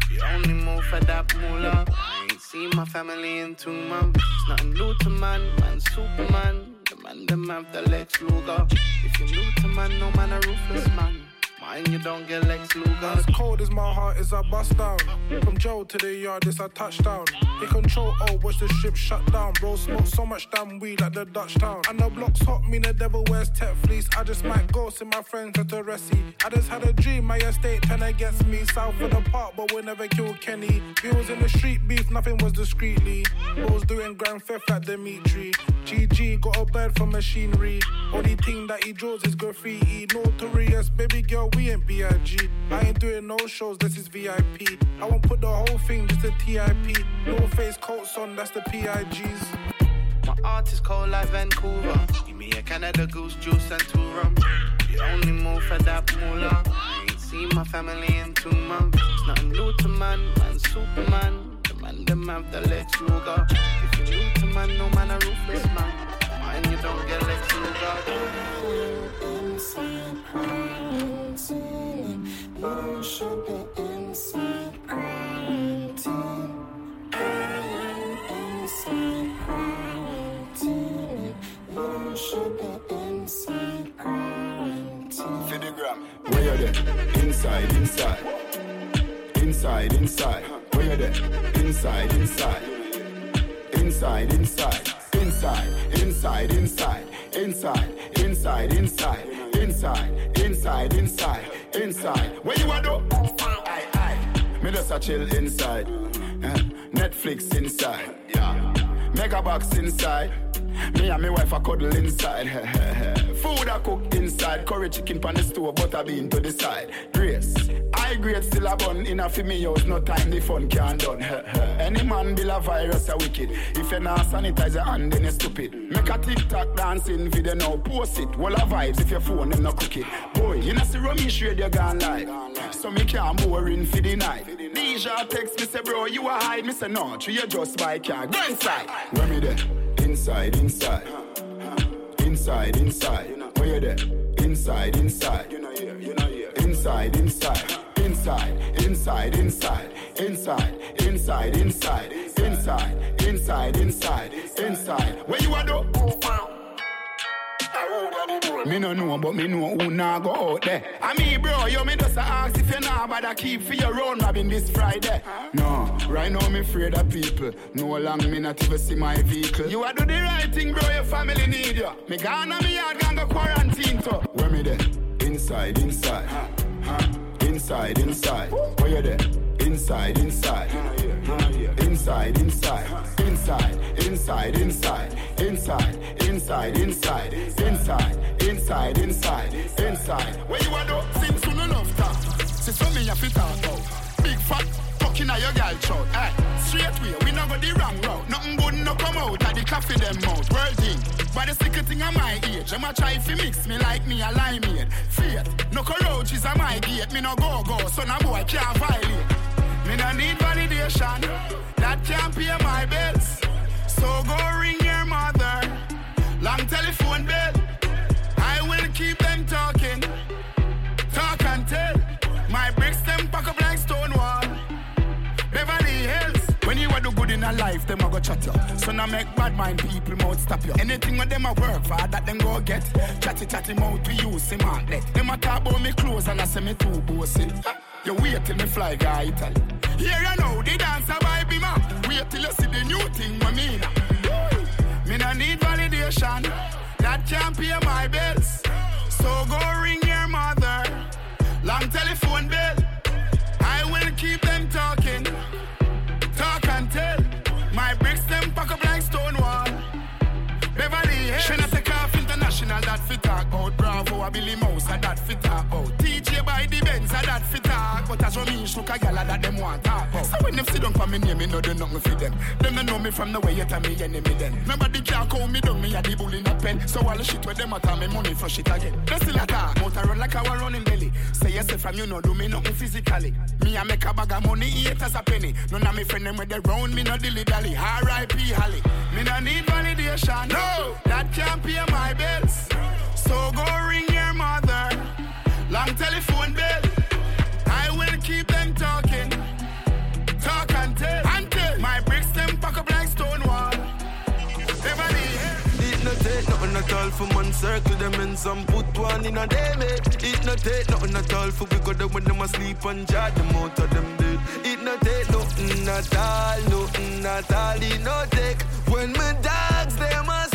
We only move for that moolah. I ain't seen my family in two months. Nothing new to man, man, Superman. Man, them have the Lex Luger. If you're new to man, no man, a ruthless man. Mine, you don't get Lex Luger. As cold as my heart is, I bust down. From Joe to the yard, it's a touchdown. He control, oh, watch the ship shut down. Bro, smoke so much damn weed like the Dutch town. And the block's hot, mean the devil wears tech fleece. I just might go see my friends at the resi. I just had a dream, my estate ten against me. South of the park, but we'll never kill Kenny. We was in the street beef, nothing was discreetly. Bro's doing grand theft like Dimitri. GG got a bird for machinery. Only thing that he draws is graffiti. Notorious, baby girl, we ain't BIG. I ain't doing no shows, this is VIP. I won't put the whole thing, just a TIP. No face coats on, that's the PIGs. My heart is cold like Vancouver. Give me a Canada goose juice and two rum. We only move for that moolah. I ain't seen my family in two months. Nothing new to man, man, Superman. The man, them have the Lex Luger. If you're new to man, no man, a ruthless man. Mine, you don't get Lex You should be inside quarantine. I am inside quarantine. You should be inside quarantine. Fidigram. Where you there? Inside, inside. Inside, inside. Where you there? Inside, inside. Inside, inside. Inside, inside, inside. Inside, inside, inside. Inside, inside, inside. Inside. Where you are do? Aye, aye. Me just a chill inside. Eh, Netflix inside. Yeah. Mega box inside. Me and my wife a cuddle inside. Eh, eh, eh. Food I cook inside. Curry chicken pan the stove, butter bean to the side. Grace. I grade still a bun in a fi me house. No time the fun can done. Any man build a virus a wicked. If you not sanitize your hand, then you stupid. Make a TikTok dancing video now. Post it. Wall of vibes if your phone them no cook it. Boy, you know see rummy shade you gone live. So me can't boring for the night. Deja text me say bro you a hide. Me say no, tree you just buy car. Go inside. Where me there? Inside, inside. Inside, inside. Where you there? Inside, inside. Inside, inside. Inside, inside, inside. Inside, inside, inside. Inside, inside, inside. Inside. Where you are though? Me no know, but me know who nah go out there. I mean, bro, yo, me just ask if you nah bother keep for your own robin this Friday. No, right now me afraid of people. No long me not even see my vehicle. You a do the right thing, bro, your family need you. Me gone on me yard, gonna go quarantine too. Where me there? Inside, inside. Inside, inside. Where you there? Inside, inside. Inside, inside. Inside, inside, inside. Inside, inside, inside. Inside, inside, inside. Inside. Where you are though? Since love talk. See so me a fit about. Big fat fucking a your girl throat. Hey, straight way, we no go the wrong route. Nothing good no come out of the coffee them mouth. World thing. But the secret thing of my age, them a try fi mix me like me a limeade. Faith, no cockroaches a my gate. Me no go go, so no boy can't violate. Me no need validation, that can't pay my bills. So go ring your mother, long telephone bill. Life, them a go chat you. So now make bad mind people mouth stop you. Anything with them a work for that them go get. Chatty chatty mouth we use him on let. Them a talk about me clothes and I say me too bossy. You wait till me fly guy Italy. Here you know the dancer him up. Wait till you see the new thing me mean. Me no need validation. That can't pay my bills. So go ring your mother. Long telephone bill. I will keep them talking. Beverly Fit talk about. Bravo, a Billy Mouse, a that fit talk about. TJ by the Benz, a that fit talk. But as me look a gal a that them want talk about. So when them sit down for me name, me know do nothing for them. Them don't know me from the way you tell me enemy then. Nobody can call me down, me a the bull in a pen. So all the shit where them a tell me money flush it again. They still a talk, motor run like our running belly. Say yes, say from you know do me nothing physically. Me a make a bag of money, eat as a penny. None of me friend them with the round, me no dilly dally. R.I.P. Holly. Me no need validation. No, that can't pay my bills. So go ring your mother. Long telephone bill. I will keep them talking. Talk. And tell. My bricks them pack up like stone wall. Beverly It no take nothing at all for man circle them in some put one in a day mate. It no take nothing at all for we go them when them asleep and jar them out of them bed. It no take nothing at all, nothing at all. It no take when my dogs them a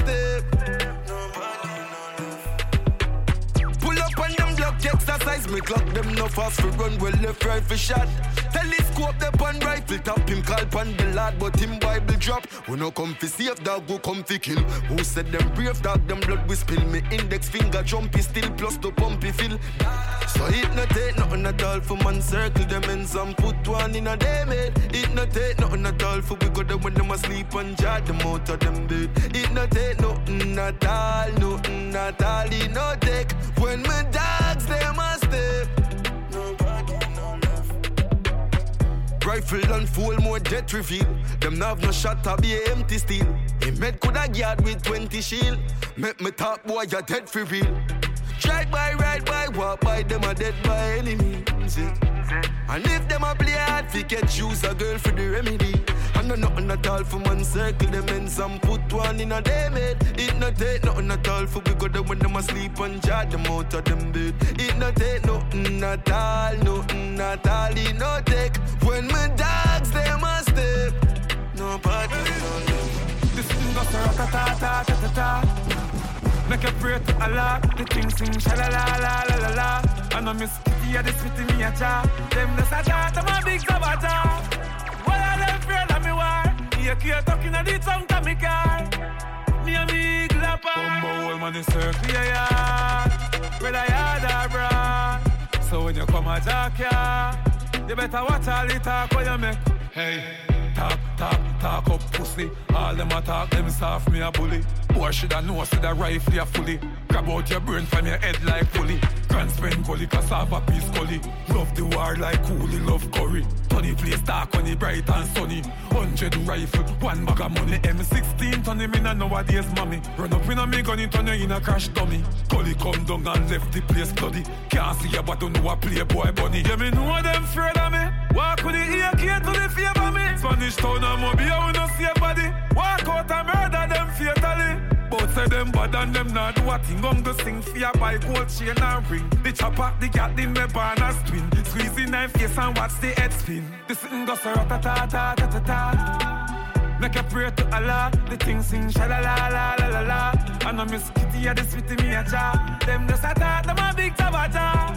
me clock them no fast for run well left right for shot. Telescope the pan rifle top him call pan the lad, but him Bible drop. We no come fi save dog, go come fi kill. Who said them brave dog, them blood we spill. Me index finger jumpy still plus the pumpy feel. So it no take nothing at all for man circle them in some put one in a day mate. It no take nothing at all for we go them when them asleep and jar them out of them bed. It no take nothing at all, nothing at all. It no take when my dogs Rifle and full more jet reveal. Them nav no shot to be empty steel. A med coulda guard with 20 shield. Make me top boy you dead for real. Drive by, ride by, walk by, them a dead by any means. And if them a play hard, fi catch use a girl for the remedy. And no nothing at all for man circle them in some put one in a day mate. It no take nothing at all for we go them when them asleep and jar them out of them bed. It no take nothing at all, nothing at all. It no take when my dogs them a step. Nobody. This thing goes to rat-a-ta-ta-ta-ta-ta. Make you pray to Allah, the thing sing sha la la la la. I know Miss Kitty a this with me a cha. Them the sata, them a big sabata. What are them afraid of me war? You keep talking a the tongue to me car. Me a me glapper. Bumbo old man in circle yard. Whether yard or broad. So when you come a jack ya, you better watch all the talk when you make. Hey. Talk, talk, talk up pussy. All them a talk, them soft me a bully. Boy shoulda know see the rifle ya fully. Grab out your brain from your head like pulley. Grand spend gully, cassava piece gully. Love the war like coolie, love curry. Tony place dark when it bright and sunny. Hundred rifle, one bag of money. M16 ton him in a nowadays mommy. Run up in a me gun, turn you in a crash dummy. Gully come down and left the place bloody. Can't see ya but don't know a playboy bunny. Yeah me know them afraid of me. Walk with the AK to the favor me. Spanish town and mobile we no see a body. Walk out and murder them fatally. Both say them bad and them not do a thing. Gon' go sing fear by gold chain and ring. The chopper, the cat in me barn a twin. Squeezing knife face and watch the head spin. This thing goes a ta ta ta ta ta ta. Make a prayer to Allah, the thing sing sha la la la la la la. I Miss Kitty a this with me a cha. Them just a talk, them a big tabata.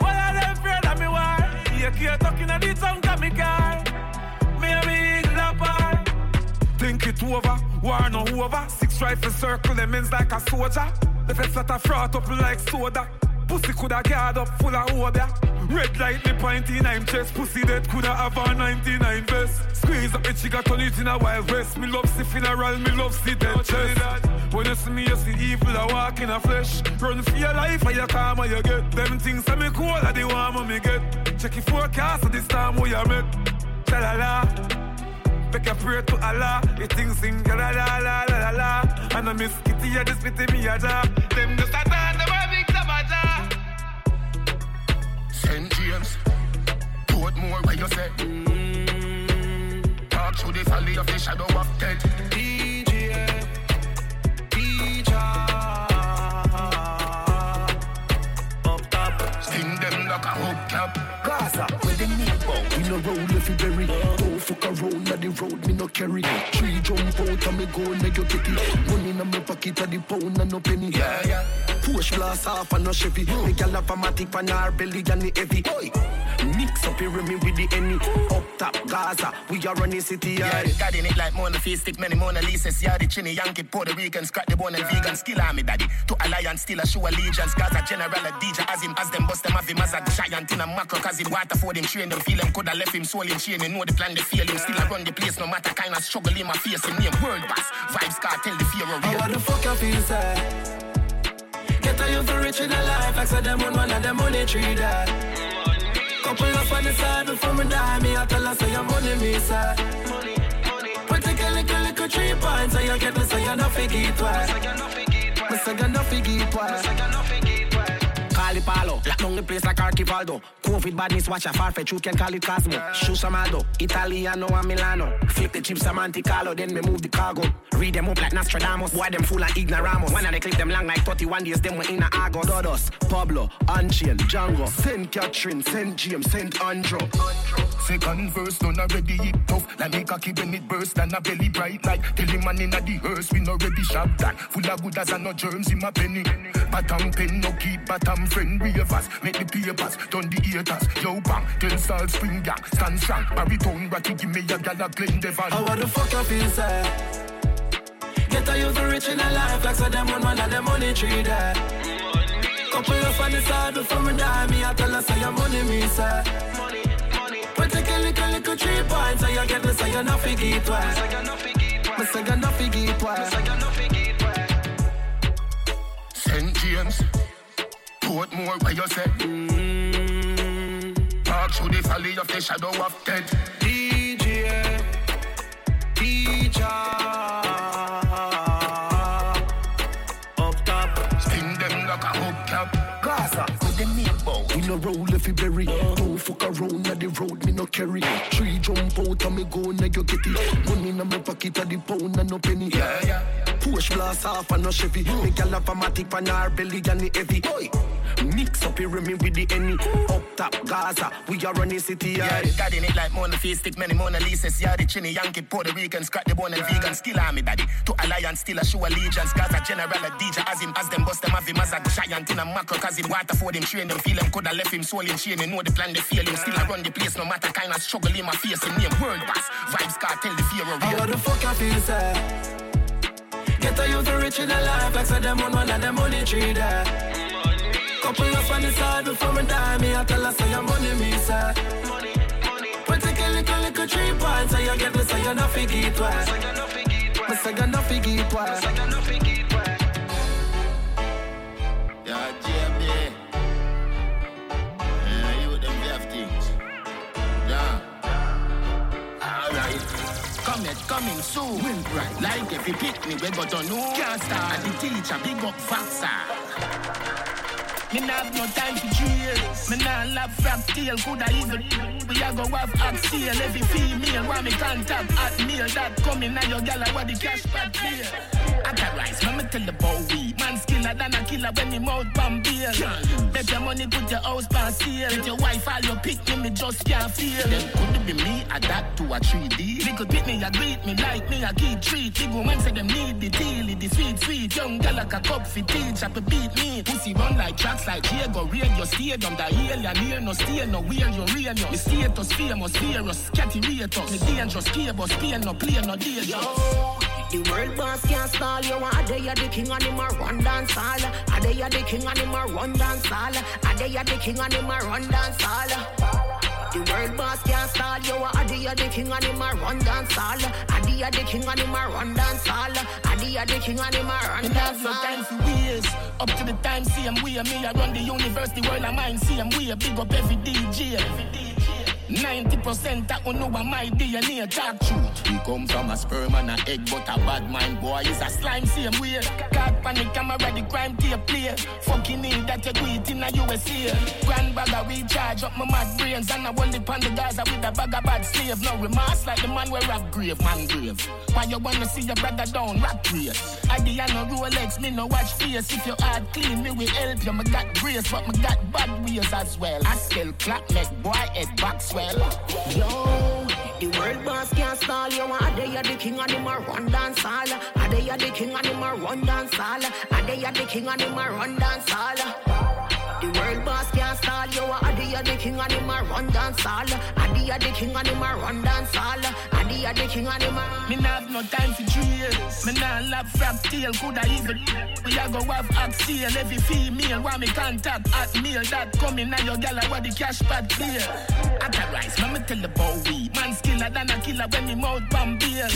What are them afraid of me war? You keep talking a the tongue to me car. Think it over, war no over. Six rifle circle them ends like a soldier. The fence that I froth up like soda. Pussy coulda guard up full of obeah. Red light me pointy nine chest. Pussy dead coulda have a 99 vest. Squeeze up the chica turn it in a wild west. Me love see funeral, me love see dead chest. When you see me, you see evil a walk in a flesh. Run for your life, or you calm or you get. Them things say me cool, or the warm me get. Check your forecast, of this time where you met. Cha la la. Make a prayer to Allah. The thing sing la la la la la la la. And I miss Kitty, yeah, this pity me a job. Them just a dance, them a big sabata. St. James, Portmore, where you say? Mm, talk Walk through the valley of the shadow of death. DJ, DJ. Up top. Sting them like a hubcap. Gaza, where the need bow. We no roll if you bury. Fuck around at the road, me no carry. Three jump out and me go you get it. Money in my pocket at the pound and no penny. Yeah, yeah. Push blast off and no Chevy. Me gal have a matic on her belly and the heavy. Oi. Mix up here me with the enemy. Up top Gaza, we are running city Yeah, the daddy in it like Mona Face, stick many Mona Lisa's. Yeah, the chinny Yankee, Puerto Rican, scratch the bone and vegan. Skill army daddy. To alliance, still a show allegiance. Gaza general, a DJ, as him, as them bust them, have him as a giant in a macro. Cause him water for them, train them, feel him. Coulda left him soul in chain, you know the plan, they feel him. Still I run the place, no matter kind of struggle in my face. Him name, world boss, Vybz, Kartel, the fear of How real. the fuck you feel, say? Get a youth rich in a life, like them one man and them money tree that. Couple up on the side before me die, me I tell her say your money me say. Put a little, little three points, so you get me, so you not it twice. Me say you not figure it twice. Call it Palo, lock the place like Archivaldo. COVID badness, watch a far fetch, you can call it Cosmo. Shoe Samado, Italiano and Milano. Flip the chips a Monte Carlo, then me move the cargo. Read them up like Nostradamus, boy them full of ignoramos. One of they clip them long like 31 days, them we in a Argo. Dodos, Pablo, Anchiel, Django, St. Catherine, St. James, St. Andrew. Second verse done already it tough. Like me cocky when it burst and a belly bright like Tell him man inna the hearse. We no ready shop that. Full of good as and no germs in my penny. Bottom pen no keep bottom friend. Ravers Make the papers done the haters. Yo bang tell salt spring gang stand strong Baritone ratty give me a gal a plain devil How the fuck you feel, say? Get a youth rich in a life, like say them one man and them money tree that. Couple up on the side before me die, me I tell her say your money me say. Put a little, little three points, so you get me, so you not figure it twice. Me say you not figure it twice. St. James Portmore where you say mm. Walk through the valley of the shadow of death DJ, DJ. Up top. Sting them like a hubcap Gaza, where the need bow. We no roll if you bury. Don't fuck around at the road, me no carry. Three jump out and me go and you get it. Money in my pocket at the pound and no penny. Yeah, yeah. Push blast off and no Chevy. Me gal have a matic on her belly and the heavy. Oi. Mix up here me with the enemy. Up top Gaza, we are running city Yeah, daddy in it like Mona Face, stick many Mona Lisa's. Yeah, the chinny Yankee, Puerto Rican, scratch the bone and vegan. Skill army daddy. To alliance, still a show allegiance. Gaza general, a DJ, as him, as them bust them, have him as a giant in a macro. Cause him water for them, train them, feel him. Coulda left him soul in chain, you know the plan, they feel him. Still I run the place, no matter kind of struggle in my face. Him name, world boss, Vybz, Kartel, the fear of How real. the fuck you feel, say? Get a youth rich in a life, like say them one man and them money tree that. Couple up on the side before me die, me I tell her say your money me say. Put a little, little three points, so you get me, so you not it twice. Me say you not figure it twice. Coming soon. Right. Like if you pick me, we got. Can't. And the teacher, big up Faxa. Me nah have no time for jail. Me nah love frog tail. Coulda even we a go have sale. Every female want me contact at mail. That coming now your gal what the cash back bill. I got rise, me tell the boy. Man skiller than a killer when me mouth bomb bail. Bet your money put your house on sale. With your wife all your pick me, me just can't feel. Then could be me adapt to a 3D? Little pick me, a greet me like me, a keep treat. Big woman say them need the deal, the sweet sweet. Young gal like a cup for teach, up beat me. Pussy run like tracks like Diego, radio stadium. The alien here no stay no where you real no. Me status famous, virus, catty ratos. Me dangerous, cable, spear no play no danger. The world boss can't stall you. Are they the king and him a run dance all? Are they the king and him a run dance all? Are they the king and him a run dance all? The world boss can't stall you. They are the king and him a run dance all? They are the king and him a run dance all? They are the king and him a run dance no all? time for ways. Up to the time, same way. Me, I run the universe, the world, I mine, same way. Big up every DJ. 90% that you know what my DNA talk truth. We come from a sperm and a egg, but a bad mind boy is a slime same way. God panic, I'm already crime tape play. Fucking need that you do it in a USA. Grand bagger, we charge up my mad brains and I on the Gaza with a bag of bad slave. No remorse like the man where rap grave, man grave. Why you wanna see your brother down, rap grave? I the no Rolex, me no watch face. If your heart clean, me will help you. Me got grace, but me got bad ways as well. I still clap, make boy head back swell. Yo, the world boss can't stall you. Are they the king and him a run dance all? Are they are the king and him a run dance all? Are they are the king and him a run dance all? The world boss can't stall you. They are the king and him a run dance all? They are the king and him a run dance all? They are the king and him a Me not have no time for cheers. Me not love frap tail. Coulda even we a go have oxtail. Every female want me contact at meal. That coming now your gal where the cash pad clear. Authorize, me me tell the boy we man skiller than a killer when me mouth bomb beer.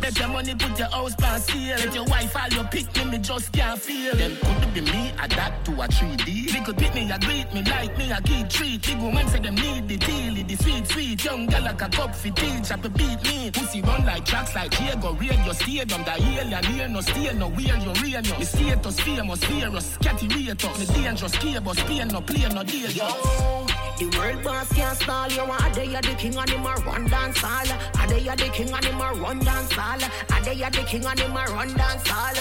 Bet your money put your house on sale. Let your wife all your pick me, me just can't feel. Them could be me adapt to a 3D. They could pick me, a greet me like me, a key treat. Big woman say them need the deal, the sweet sweet. Young gal like a cup for teacher to beat me. Pussy run like tracks like Diego Radio stadium. The alien here no stay no where you real no. Me status famous, virus, catty rate us. Me dangerous, cable, Spain no play no dangerous. The world boss can't stall you. Are they are the king and him a run dance all? Are they are the king and him a run dance all? Are they are the king and him a run dance all?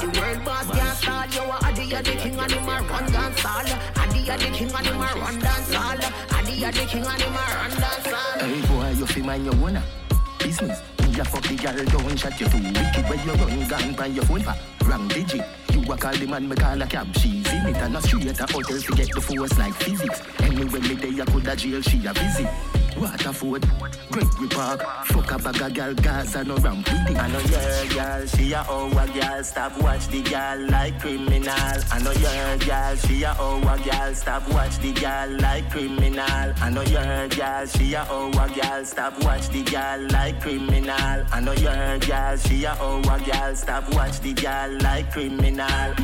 The world boss can't stall you. Are they are the king and him a run dance all? Are they are the king and him a run dance all? Are they are the king and him a run dance all? Hey boy, you feel mind your owner. Business. You fuck the girl, don't shut your too wicked when you run gun by your phone. Wrong digit. You a call the man, me call a cab. She's in it and a straight a hotel to get the force like physics. Anyway, me day I could a jail, she a visit. Waterford, Gregory Park, fuck a bag of gal, Gaza no ramp with it. I know your girl, she a our girl. Stop watch the girl like criminal. I know your girl, she a our girl. Stop watch the girl like criminal. I know your girl, she a our girl. Stop watch the girl like criminal. I know your girl, she a our girl. Stop watch the girl like criminal.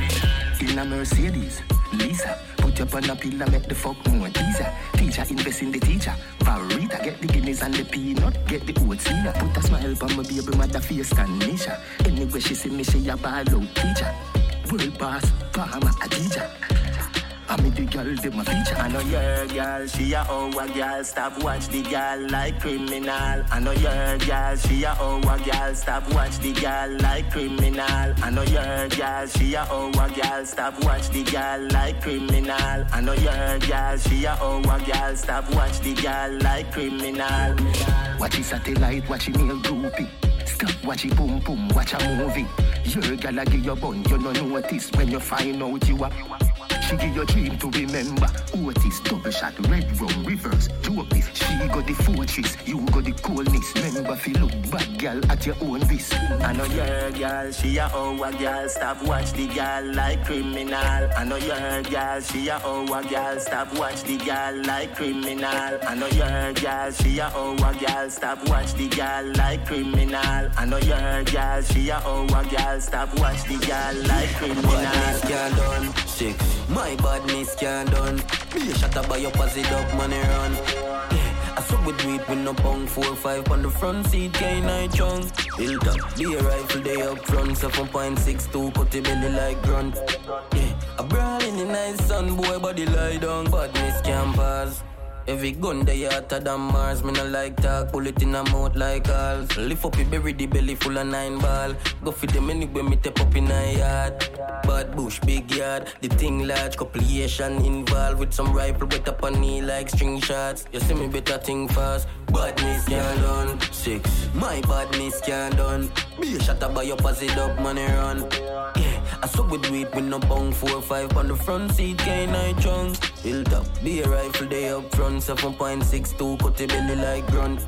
In a Mercedes, Lisa, put your on a pillar, make the fuck more teaser. Teacher invest in the teacher. Farita, get the guineas and the peanut, get the in her. Put a smile on my baby mother face, Tanisha. Anyway, she see me, she a ball out teacher. World boss, farmer, a teacher. I'm the girl, them a feature. I know your girl, she a our girl. Stop watch the girl like criminal. I know your girl, she a our girl. Stop watch the girl like criminal. I know your girl, she a our girl. Stop watch the girl like criminal. I know your girl, she a our girl. Stop watch the girl like criminal. Watch it satellite, watch it meal groupie. Stop watch it boom boom, watch a movie. Your girl a give your bun, you no notice when you find out you are. She give your dream to remember. Otis, double shot, red rum, reverse, joke this. She got the fortress, you got the coolness. Remember, feel look bad, girl, at your own risk. I know your girl, she a our girl. Stop watch the girl like criminal. I know your girl, she a our girl. Stop watch the girl like criminal. I know your girl, she a our girl. Stop watch the girl like criminal. I know your girl, she a our girl. Stop watch the girl like criminal. can't done six. My badness can't done. Be a shot by your pussy dog money run. Yeah, I suck with weed with no bong four five on the front seat, gain night chunk. Up, be a rifle day up front, seven point six two, cut the belly like grunt. Yeah, a brawl in the nice sun, boy body lie down, badness can't pass. Every gun they hotter than Mars, me no like talk, pull it in a mouth like alls. Lift up your berry, the belly full of nine ball. Go for them anyway, me tap up in a yard. Bad bush, big yard, the thing large, couple involved with some rifle, wet up on knee like string shots. You see me better think fast, badness can't done. Six, my badness can't done. Be a shot by your pussy dog money run. Yeah, I suck with weed with no bong four five on the front seat, night chunk. Built up, be a rifle day up front, 7.62, cut the belly like grunt.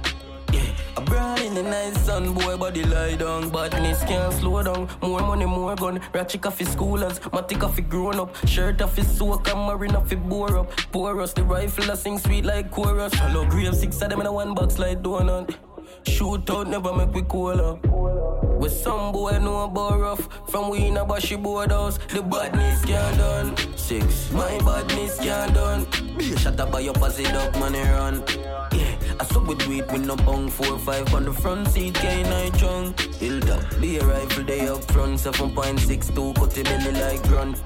Yeah, a brawl in the nice sun, boy body lie down. Badness can't slow down. More money, more gun. Ratchet coffee schoolers, matic coffee grown up. Shirt off his soak and marine off bore up. Pour us the rifle, I sing sweet like chorus. Hello, grave six of them in a one box like donut. Shoot out, never make we cool up. With some boy know about rough. From we in a bushy boardhouse, the badness can't done. Six, my badness can't done. Shut up by your pussy dog money run. Yeah, I suck with weed with no bong four five on the front seat, can't I drunk? Build up, be a rifle day up front, seven point six two, cut the belly like grunt.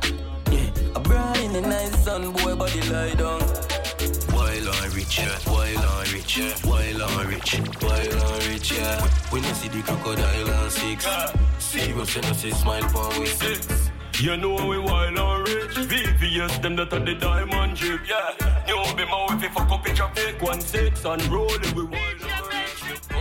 Yeah, a bright in the nice sun, boy body lie down. Wild on rich, yeah. Wild on rich, yeah. Wild on rich, wild on rich, yeah. When you see the crocodile on six, see what's in us, smile for we six. You know we wild and rich. VVS, them that are the diamond drip, yeah. You be my wife if I copy traffic, one six and roll it, we wild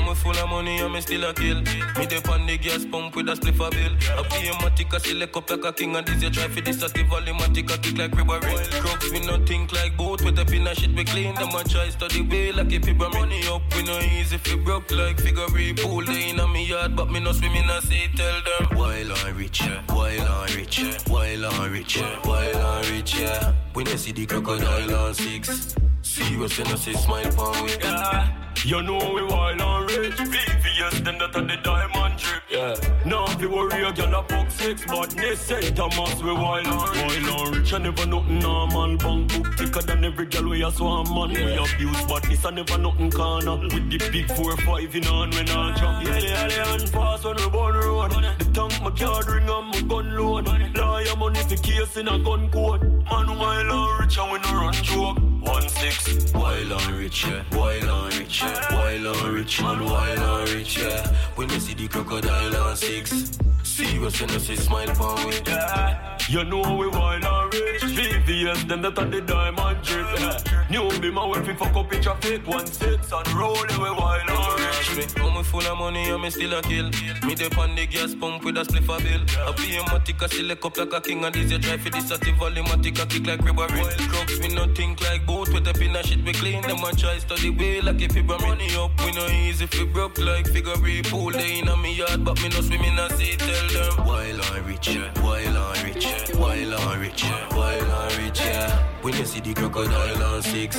I'm full of money and me still a kill. Me dep on the gas pump with a spliff a bill. I a matic a select up like a king and this you try for this a the volumatic a kick like ribbery. Crooks we not think like boat with a pin and shit we clean. Them a try study way like if it money up. We no easy fi broke like figure pool day in a me yard but me no swim in a sea. Tell them Wild and rich. Wild and rich. Wild and rich. Wild and rich, yeah. When you see the crocodile on six, see what's in us, say smile for we. Yeah. You know we wild and rich. VVS, them that are the diamond drip. Yeah. Now if you worry, a girl a fuck six, but they say Thomas we wild rich. Wild and rich, I never nothing normal. Bang book thicker than every girl we a swan man. We abuse, but this I never nothing corner. With the big four five in on when I jump. Yeah, yeah, yeah, and pass on the bun road. The tank my card ring and my gun load. Lawyer money for case in a gun code. Man wild and rich and we no run joke. One six. Wild and rich, yeah. Wild and rich, yeah. Wild and rich, man. Wild and rich, yeah. When you see the crocodile on 6 Serious and you see smile for we yeah. You know we wild and rich VVS them that are the diamond drip yeah. New beam and we fuck up each in traffic One six and rolling we wild and rich Me home full of money and me still a kill Me dip on the gas pump with a spliff a bill A be a matic I select up like a king And this you try for this at the volumatic I kick like rubber ring Drugs we no think like boat. With a pin and shit we clean Them a try study way like if you money up We no easy if we broke like figure pool They in a me yard but me no swimming I see tell Tell them and rich. Wild and rich. Wild and rich. Wild and rich, yeah. When you see the crocodile on six,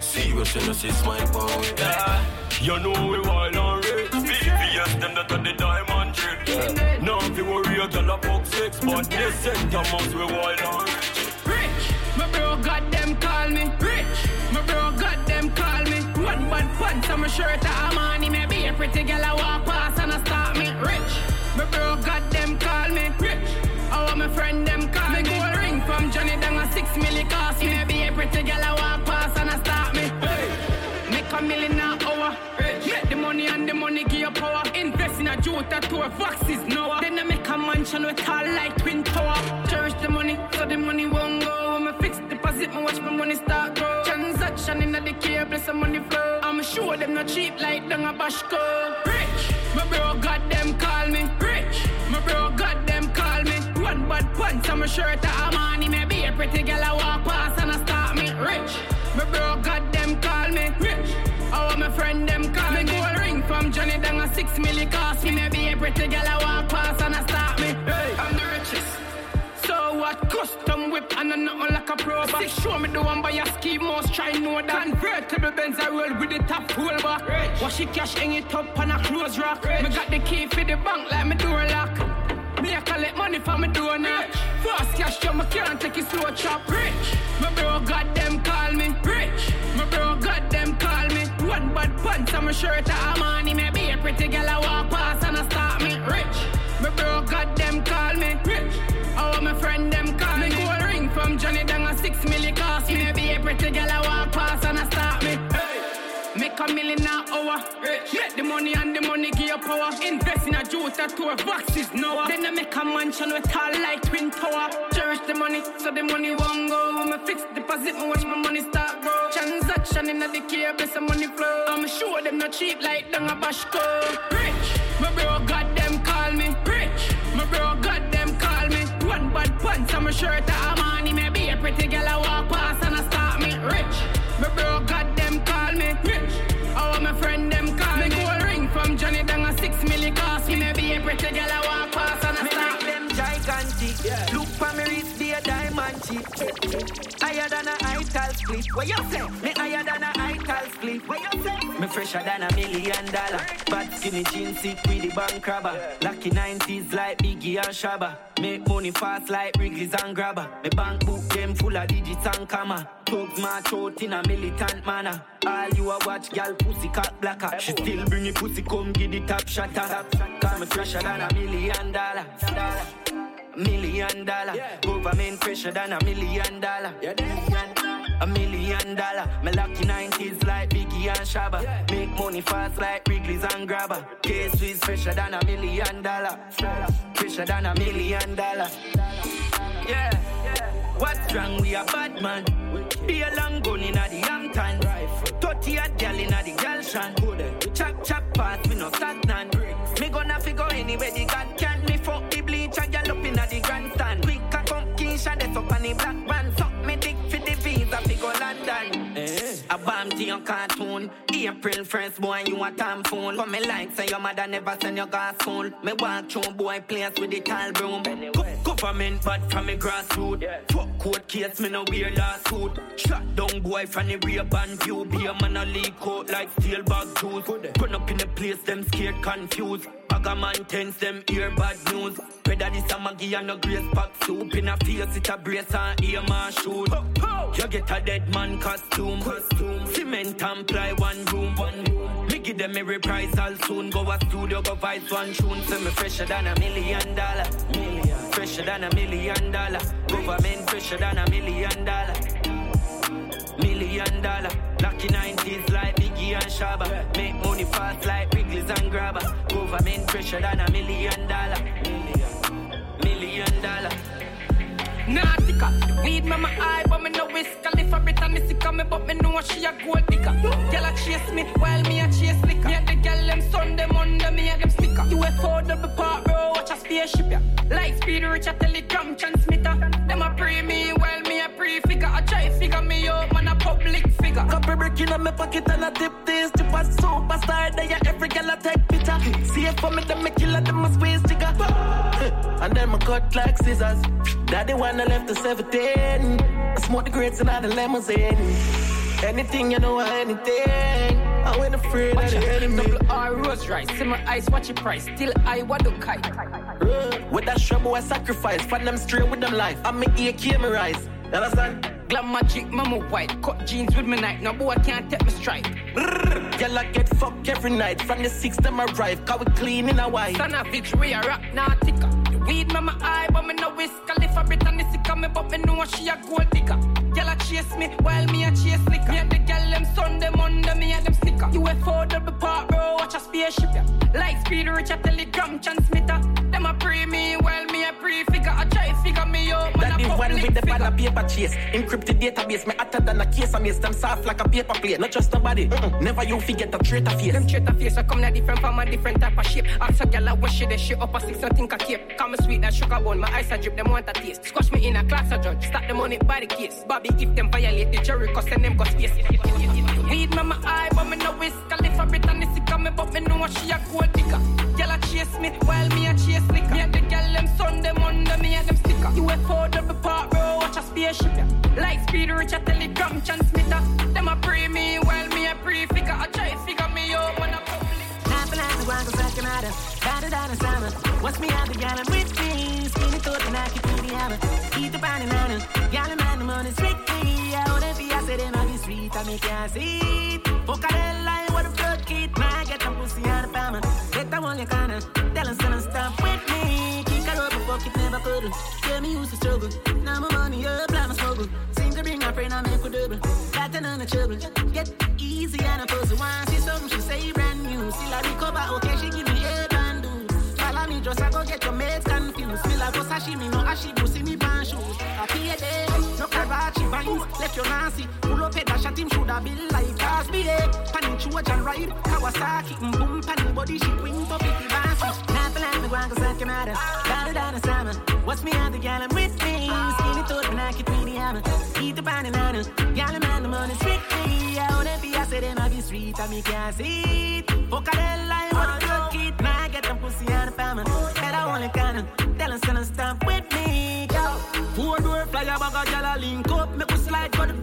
see us, say smile for. Yeah. You know we wild and rich. VVS, them that are the diamond. Yeah. Now if you worry, a girl a fuck six, but they say Thomas we wild and rich. My bro got them call me. Rich, my bro got them call me. One bad pants on shirt, a money. Maybe a pretty girl I walk past and I stop my friend them call me. Gold ring from Johnny Dang a six milli cost me. Maybe a pretty girl I walk past and I stop me. Hey, make a million an hour. Get the money and the money give you power. Invest in a Jota tour, Foxes Noah. Then I make a mansion with tall like Twin Tower. Cherish the money, so the money won't go. When I fix deposit, me watch my money start grow. Transaction in the cable, some money flow. I'm sure them not cheap like Danga Bashko. Rich, my bro got them call me. My shirt, a money. Maybe a pretty girl I walk past and I start me. Rich, my bro got them call me. Rich. Oh, I want my friend them call me gold ring from Johnny Dang a six milli cost me Maybe a pretty girl I walk past and I stop me hey, I'm the richest So what? Custom whip and a nothing like a pro Six show me the one by a ski most try know that Convertible Benz I roll with the top full back Rich. Wash it cash hang it up on a close rock Rich. Me got the key for the bank like me door lock me collect money for me doing it. Fast cash, so me can't take it slow chop. Rich, my bro got them call me. Rich, my bro got them call me. One bad pants on my shirt, a money. Maybe a pretty girl I walk past and I start me. Rich, my bro got them call me. Rich, I want my friend them call me. Gold ring from Johnny Dang a six milli cost me. Maybe a pretty girl I walk past and I start me. Make a million an hour. Rich. Make the money and the money give you power. Invest in a Jota tour, boxes Noah. Then I make a mansion with tall like Twin Tower. Cherish the money, so the money won't go. When I fix deposit, me watch my money start grow. Transaction in the cable, some money flow. I'm sure them not cheap like Danga Bashko. Rich, my bro got them call me. Rich, my bro got them call me. One bad pants on my shirt, a money. Maybe a pretty girl I walk past and I start me. Rich, Higher than a ital split. What you say? Me higher than a ital split. What you say? Me fresher than a million dollar. Bad skinny jeans sick with the bank robber. Lucky 90s like Biggie and Shabba. Make money fast like Wrigley's and Grabber. Me bank book them full of digits and comma. Thugs my throat in a militant manner. All you a watch, gal pussy cat blacker. She still bring it pussy, come give the top shatter. Cause me fresher than a million dollar. Million dollar. Yeah. Government fresher than a million dollar. Yeah, A million dollar. Me lucky 90s like Biggie and Shabba. Make money fast like Wrigley's and Grabber. Case is fresher than a million dollar. Fresher than a million dollar. Yeah. Yeah. What's wrong? We a bad man. Be a long gun in a the Hampton. 30 a gal in a the Galshan. Chop chop pass, me no stagnant. Me gonna figure anywhere the God Keisha, that's up on the black man. Suck me dick for the visa, figure London. Eh. A bomb to your cartoon. April first, boy, you a tampon. Come me like say your mother never send your gas phone. Me walk through boy place with the tall broom. Co- Government bad from me grassroots. Fuck court case, me no wear lawsuit. Shot down boy from the rear band view. Be a man a leak out like steel bag juice. Run up in the place, them scared, confused. Bag a man tense, them hear bad news. Whether this a Maggie and a grace pack soup in a face, it a brace and ear man shoot. You get a dead man costume. costume. Cement and ply one room. One room. Me give them a reprisal soon. Go a studio, go vice one tune. Say me fresher than a million dollar. Million. Fresher than a million dollar. Government fresher than a million dollar. Million dollar. Lucky 90s like And Shabba. Make money fast like Wrigley's and Grabber. Government pressure than a million dollar. Million dollar. Nautica, weed me my eye, but me no Wiz Khalifa Brittany sick of me, but me know she a gold digger. Girl a chase me, while me a chase liquor. Me and the girl them Sunday, Monday, me and them sticker. UFO double part, bro, watch a spaceship ya. Light speed, rich a telegram transmitter. Them a pre me, while me a pre figure. I try figure me out, man a public figure. Copy brick in my pocket and I dip this. Tip a superstar, they a every girl a take picture. See it for me, them a killer, them a squeeze jigger. And then my cut like scissors. Daddy wanna left the 17. I smoke the grapes and I the limousine. Anything you know, anything. I ain't afraid of the enemy. Double R rose rice, see my eyes, watch your price. Still I want to kite. Uh, with that trouble, I sacrifice. Find them straight with them life. I'm a AK, me rise. You understand? Glam magic, mama white. Cut jeans with me night. No boy can't take me strike. Girl, I get fucked every night. From the six, them arrive. Cause we clean in a white. Son of bitch, we a rock nautica. The weed mama eye, but me no Wiz. Khalifa Brittany sick me, but me know she a gold digger. Girl a chase me, while me a chase liquor. Me and the girl them Sunday, Monday, me and them sticker. UFO double part, bro, watch a spaceship ya. Light speed, rich a telegram transmitter. Them a pre me, while me a pre figure. I try figure me out, man That the one with the bad paper chase. Encrypted database, me hotter than a case of mace. Them soft like a paper plate. Not just nobody. Mm-mm. Never you forget a traitor face. Them traitor face, I come na different from a different type of shape. Ask a gal, I wash it, they shit up a six, I think I cape. Come sweet, that sugar bone, my eyes a drip, them want a taste. Squash me in a class a judge, start the money by the case. Bobby, if them violate the jury, cause then them got space. Weed me my eye, but me no Wiz. Khalifa Brittany sick of me, but me know she a gold digger. Girl a chase me, while me a chase liquor. And the girl them Sunday, Monday, me and them sticker. UFO double part, bro, watch a spaceship. Light speed, rich a telegram transmitter. Them a pre me, while me a pre figure. I try figure me out when I Laughing at the ground, cause I can matter. Better than a summer. What's me out the gallon with me? Skinny thought and I keep the hammer. Eat the pan and nana. Gallon man, the money strictly. I would if I said it might be sweet, I make you see it. Fuck a what a blood kid. Man, get some pussy out of palmer. You kinda. Tell him, son, stop with me. Kick her up, fuck it, never could. Tell me who's the struggle. Now my money up, like my struggle. Seem to bring my friend, I make a double. Got none trouble. Get easy and a puzzle. One see something, she say brand new. Still I recover, okay, she give me a brand new. Follow me, just I go get your mates confused. Still I go sashimi, no ashibu, see me pan shoes. I pay a day, no Karachi vines. Left your Nancy, dash at him, shoulda bill like Cosby. Panning Trojan ride, Kawasaki, mm, boom, panning body, she wing, for 50 bouncy. Half a line, the ground, cause I can matter. Better than a summer. What's me out the gallon with me? Skinny thought, when I keep me the hammer. Eat the pan and nana. Gallon man, the money strictly. I wouldn't be, I said, them I be sweet, I make you see it. Fuck a hell line, what a good kid. Man, I get them pussy out of famine. Better only cannon. Tell them, son, stop with me, go. Four door flyer bag a gyal a link up. Make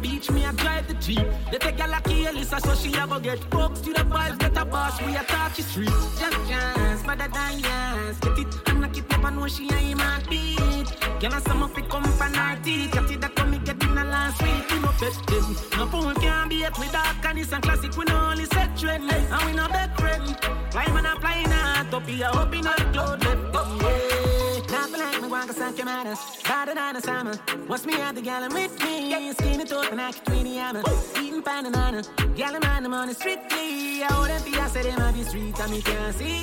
beach. Me a drive the cheap. They take a lucky Elisa, so she a go get books to the vibes, get a boss, we a touch the street. Just chance, better than yes. Get it, and knock it I know she ain't my beat. I some of it come from our teeth? Got it that come me get in the last week, we no pet them. No fool can be it with dark, and it's a classic, we no only set trend. And we no bed friend. Fly man a fly not up here, up in a cloud left up, yeah. Like me, walk a sack your manners. Better than a summer. What's me at the gallon with me? Yeah, skinny toast and I can tweet the hammer. Eating pan and nana. Gallon man, I'm on the strictly. I wouldn't be, I said them on the street, and me can't see.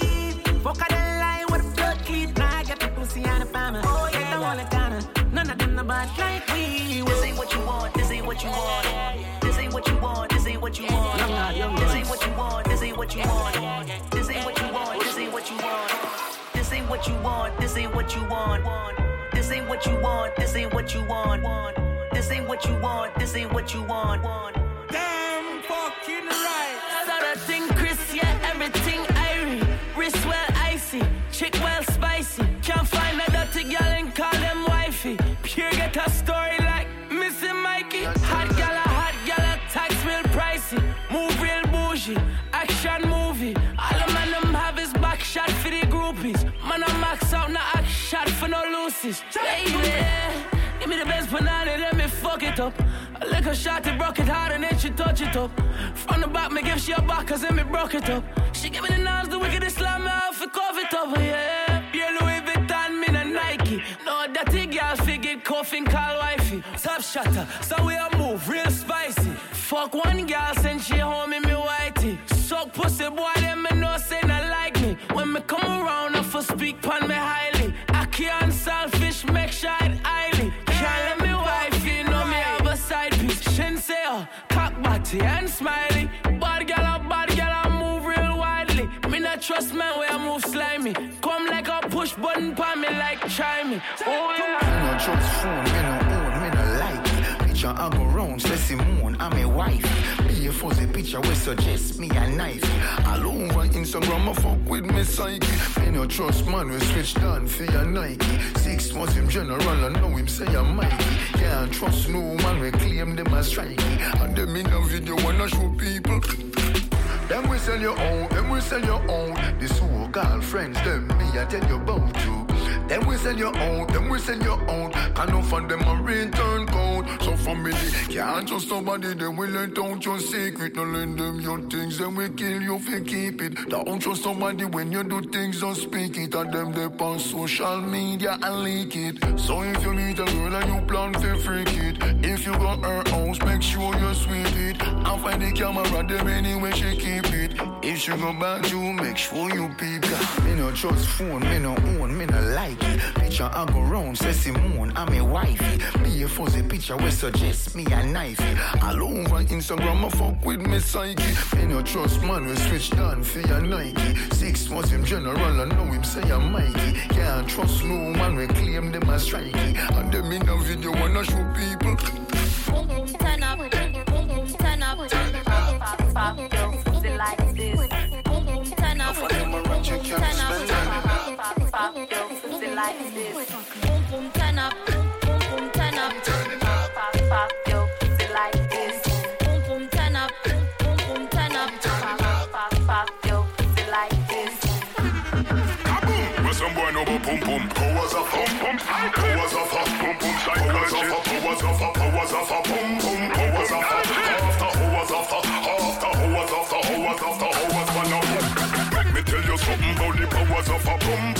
Fuck a line with a blood clip. Now I get the pussy on the farmer. Oh, yeah, the one kind None of them no bad like we. This ain't what you want, this ain't what you want. This ain't what you want, this ain't what you want. Young lad, young This ain't what you want, this ain't what you want. This ain't what you want, this ain't what you want. This ain't what you want, this ain't what you want. This ain't what you want, this ain't what you want. This ain't what you want, this ain't what you want. Damn fucking right. Other thing, Chris, yeah, everything irie. Wrist well icy, chick well spicy. Can't shot for no loosies. Baby, give me the best banana, let me fuck it up. A little shot, it broke it hard and then she touch it up. From the back, me give she a back, cause then me broke it up. She give me the knives, the wickedest slam me off, it cover it up, yeah. Pure Louis Vuitton, me no Nike. No dirty girl, figure coughing, call wifey. Top shutter, so we a move, real spicy. Fuck one girl, send she home in me whitey. Suck pussy, boy, them me know say not like me. When me come around, I for speak pon me highly. Selfish, make sure. Can't let me wifey know me have a side piece. Shinseo, uh, cock body and smiley. Bad gal, a bad gal, I move real widely. Me not trust man where I move slimy. Come like a push button pon me like me. Oh yeah. Me no trust phone, Picture I go round, say Simone, I'm a wife. Be a fuzzy picture we suggest me a knife. All over Instagram, I fuck with me psyche. Me no trust man, we switch down for your Nike. Six months him general, I know him say I'm Mikey. Can't trust no man, we claim them as strikey. And them in a video wanna show people. Them we sell your own, them we sell your own. This whole girlfriends, them me I tell you about you. Them we sell your own, them we sell your own. Can no find them a return code. So family can't trust somebody, they will let out your secret. No lend them your things, then we kill you if you keep it. Don't trust somebody when you do things, don't speak it. And them they on social media and leak it. So if you meet a girl and you plan to freak it, if you got her house, make sure you sweep it. And find the camera, them anyway she keep it. If she go back you, make sure you peep it. Me no trust phone, me no own, me no like. Picture I go round, say Simone, I'm a wifey. Be a fuzzy picture, we suggest me a knifey. All over Instagram, I fuck with me psyche. Me no trust man, we switch down for your Nike. Six was him general, I know him say I'm Mikey. Can't trust no man, we claim them as strikey. And them in a video wanna show people. Turn up, turn up, turn up, like this. Boom boom Turn up, Boom, boom, turn up, pop, pop, yo, pussy like this. Boom boom Turn up, Boom, boom, turn up, pop, pop, pop, yo, pussy like this. Kaboom! Where some boy know about pum pum. Powers of pum pum. Powers of a pum pum. Powers of a powers of a powers of a pum pum. Powers of a after hours after after hours after hours after hours for now. Let me tell you something about the powers of a pum pum.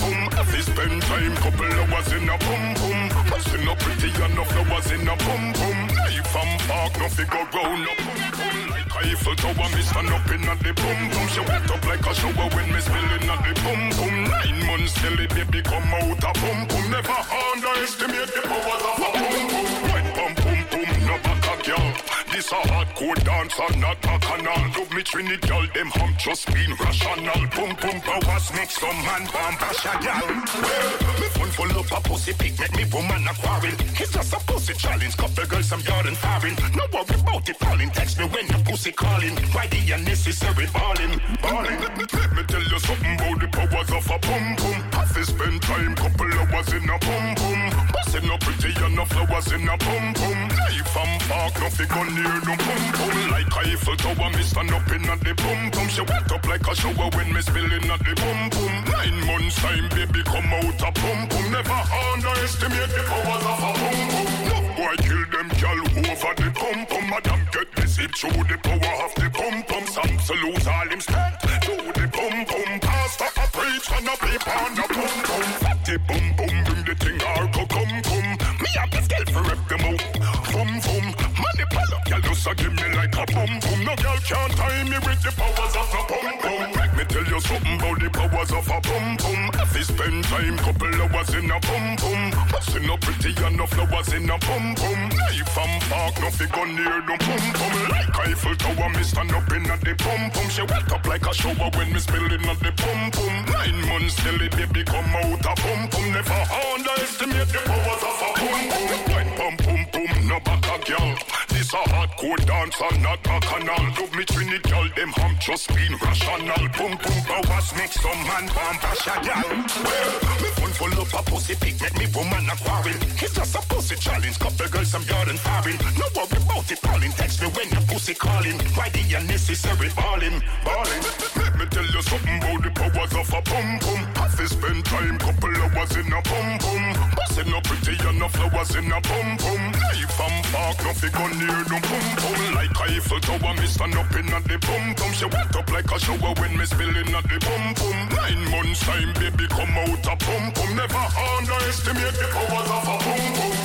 If you spend time couple hours in a pum pum, busting up pretty enough flowers in a pum pum. Life and park no figure round up pum pum. Like Eiffel Tower, me stand up in a the pum pum. She wet up like a shower when me spilling at the pum pum. Nine months till it baby come out a pum pum. Never underestimate the powers of a pum. Pum This a hardcore dancer, not a canal. Love me girl, them hum just being rational. Boom, boom, powers make some man bomb gal. Well, me fun full up a pussy pick, make me woman a quarrel. It's just a pussy challenge, couple girls some yard and foreign. No worry about it, falling. Text me when the pussy calling. Why the unnecessary balling, balling. Let me, tell you something about the powers of a boom, pum. To spend time, couple hours in a pum pum. Bust say no pretty and no flowers in a pum pum. Life and park, no fi go near no pum pum. Like Eiffel Tower, me stand up in at the pum pum. She wet up like a shower when me spilling at the pum pum. Nine months time, baby, come out a pum pum. Never underestimate the powers of a pum pum. No boy kill them gal over the pum pum. Madam get it through the power of the pum pum. Some to lose all him strength through the pum pum. Pastor a preach a on the pum pum. Fatty pum pum, bring the thing arco come come. Me have the skill for rep them out. Pum pum, money pal up, gal just a give me like a pum pum. No gal can't tie me with the powers of a tell you something about the powers of a pum pum. If you spend time, couple hours in a pum pum. Busting up pretty and no flowers in a pum pum. Life and park, no fi go near no pum pum. Like Eiffel Tower, me stand up in a the pum pum. She wet up like a shower when me spilling at the pum pum. Nine months till the baby come out a pum pum. Never underestimate the powers of a pum pum. Wine pum pum, no back a girl. This a hardcore dancer, not a canal. Love me Trini girl, them ham just being rational. Pum pum powers make some man bomb a. Well, me phone full up a pussy pick, make me woman a quarrel. It's just a pussy challenge, couple girls some yard and foreign. No worry about it, calling. Text me when your pussy calling. Why the unnecessary balling, balling. Let me tell you something about the powers of a pum pum. To spend time, couple hours in a pum pum. Busting no pretty and no flowers in a pum pum. Life and park, no fi go near no pum pum. Like Eiffel Tower, me stand up in at the pum pum. She wet up like a shower when me spilling at the pum pum. Nine months time, baby, come out a pum pum. Never underestimate the powers of a pum pum.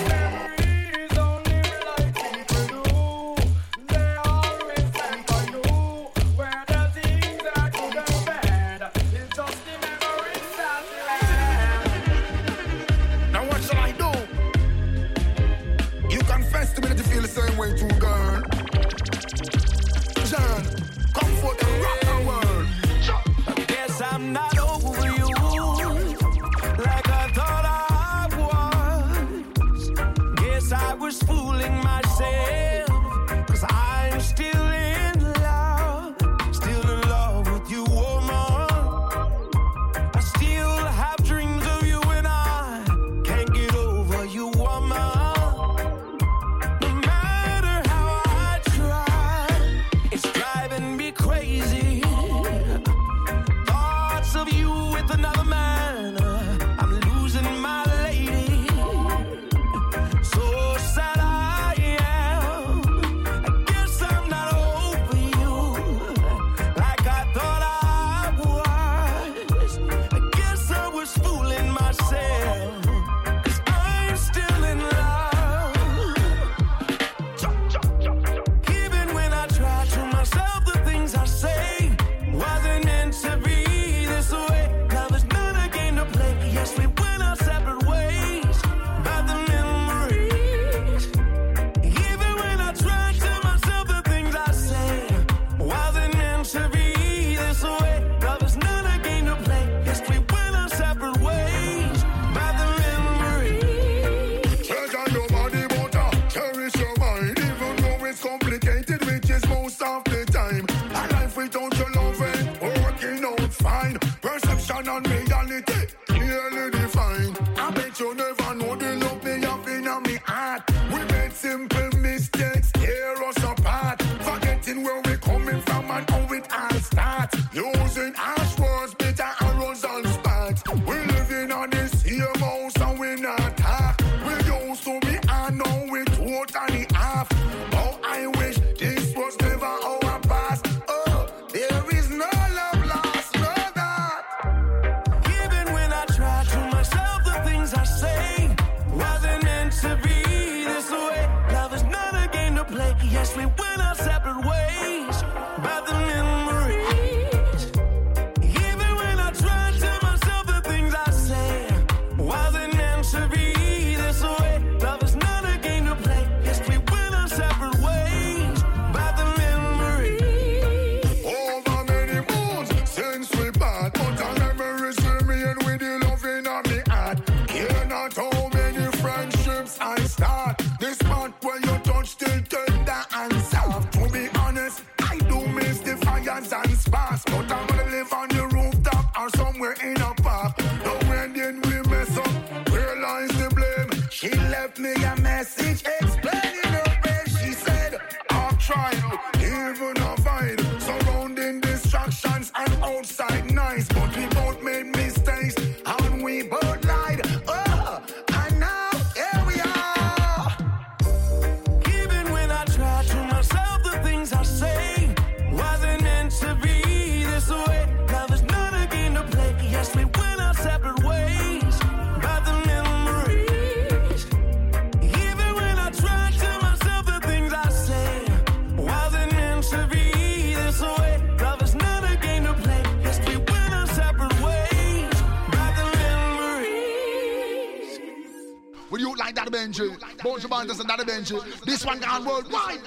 That Benji. This one gone worldwide.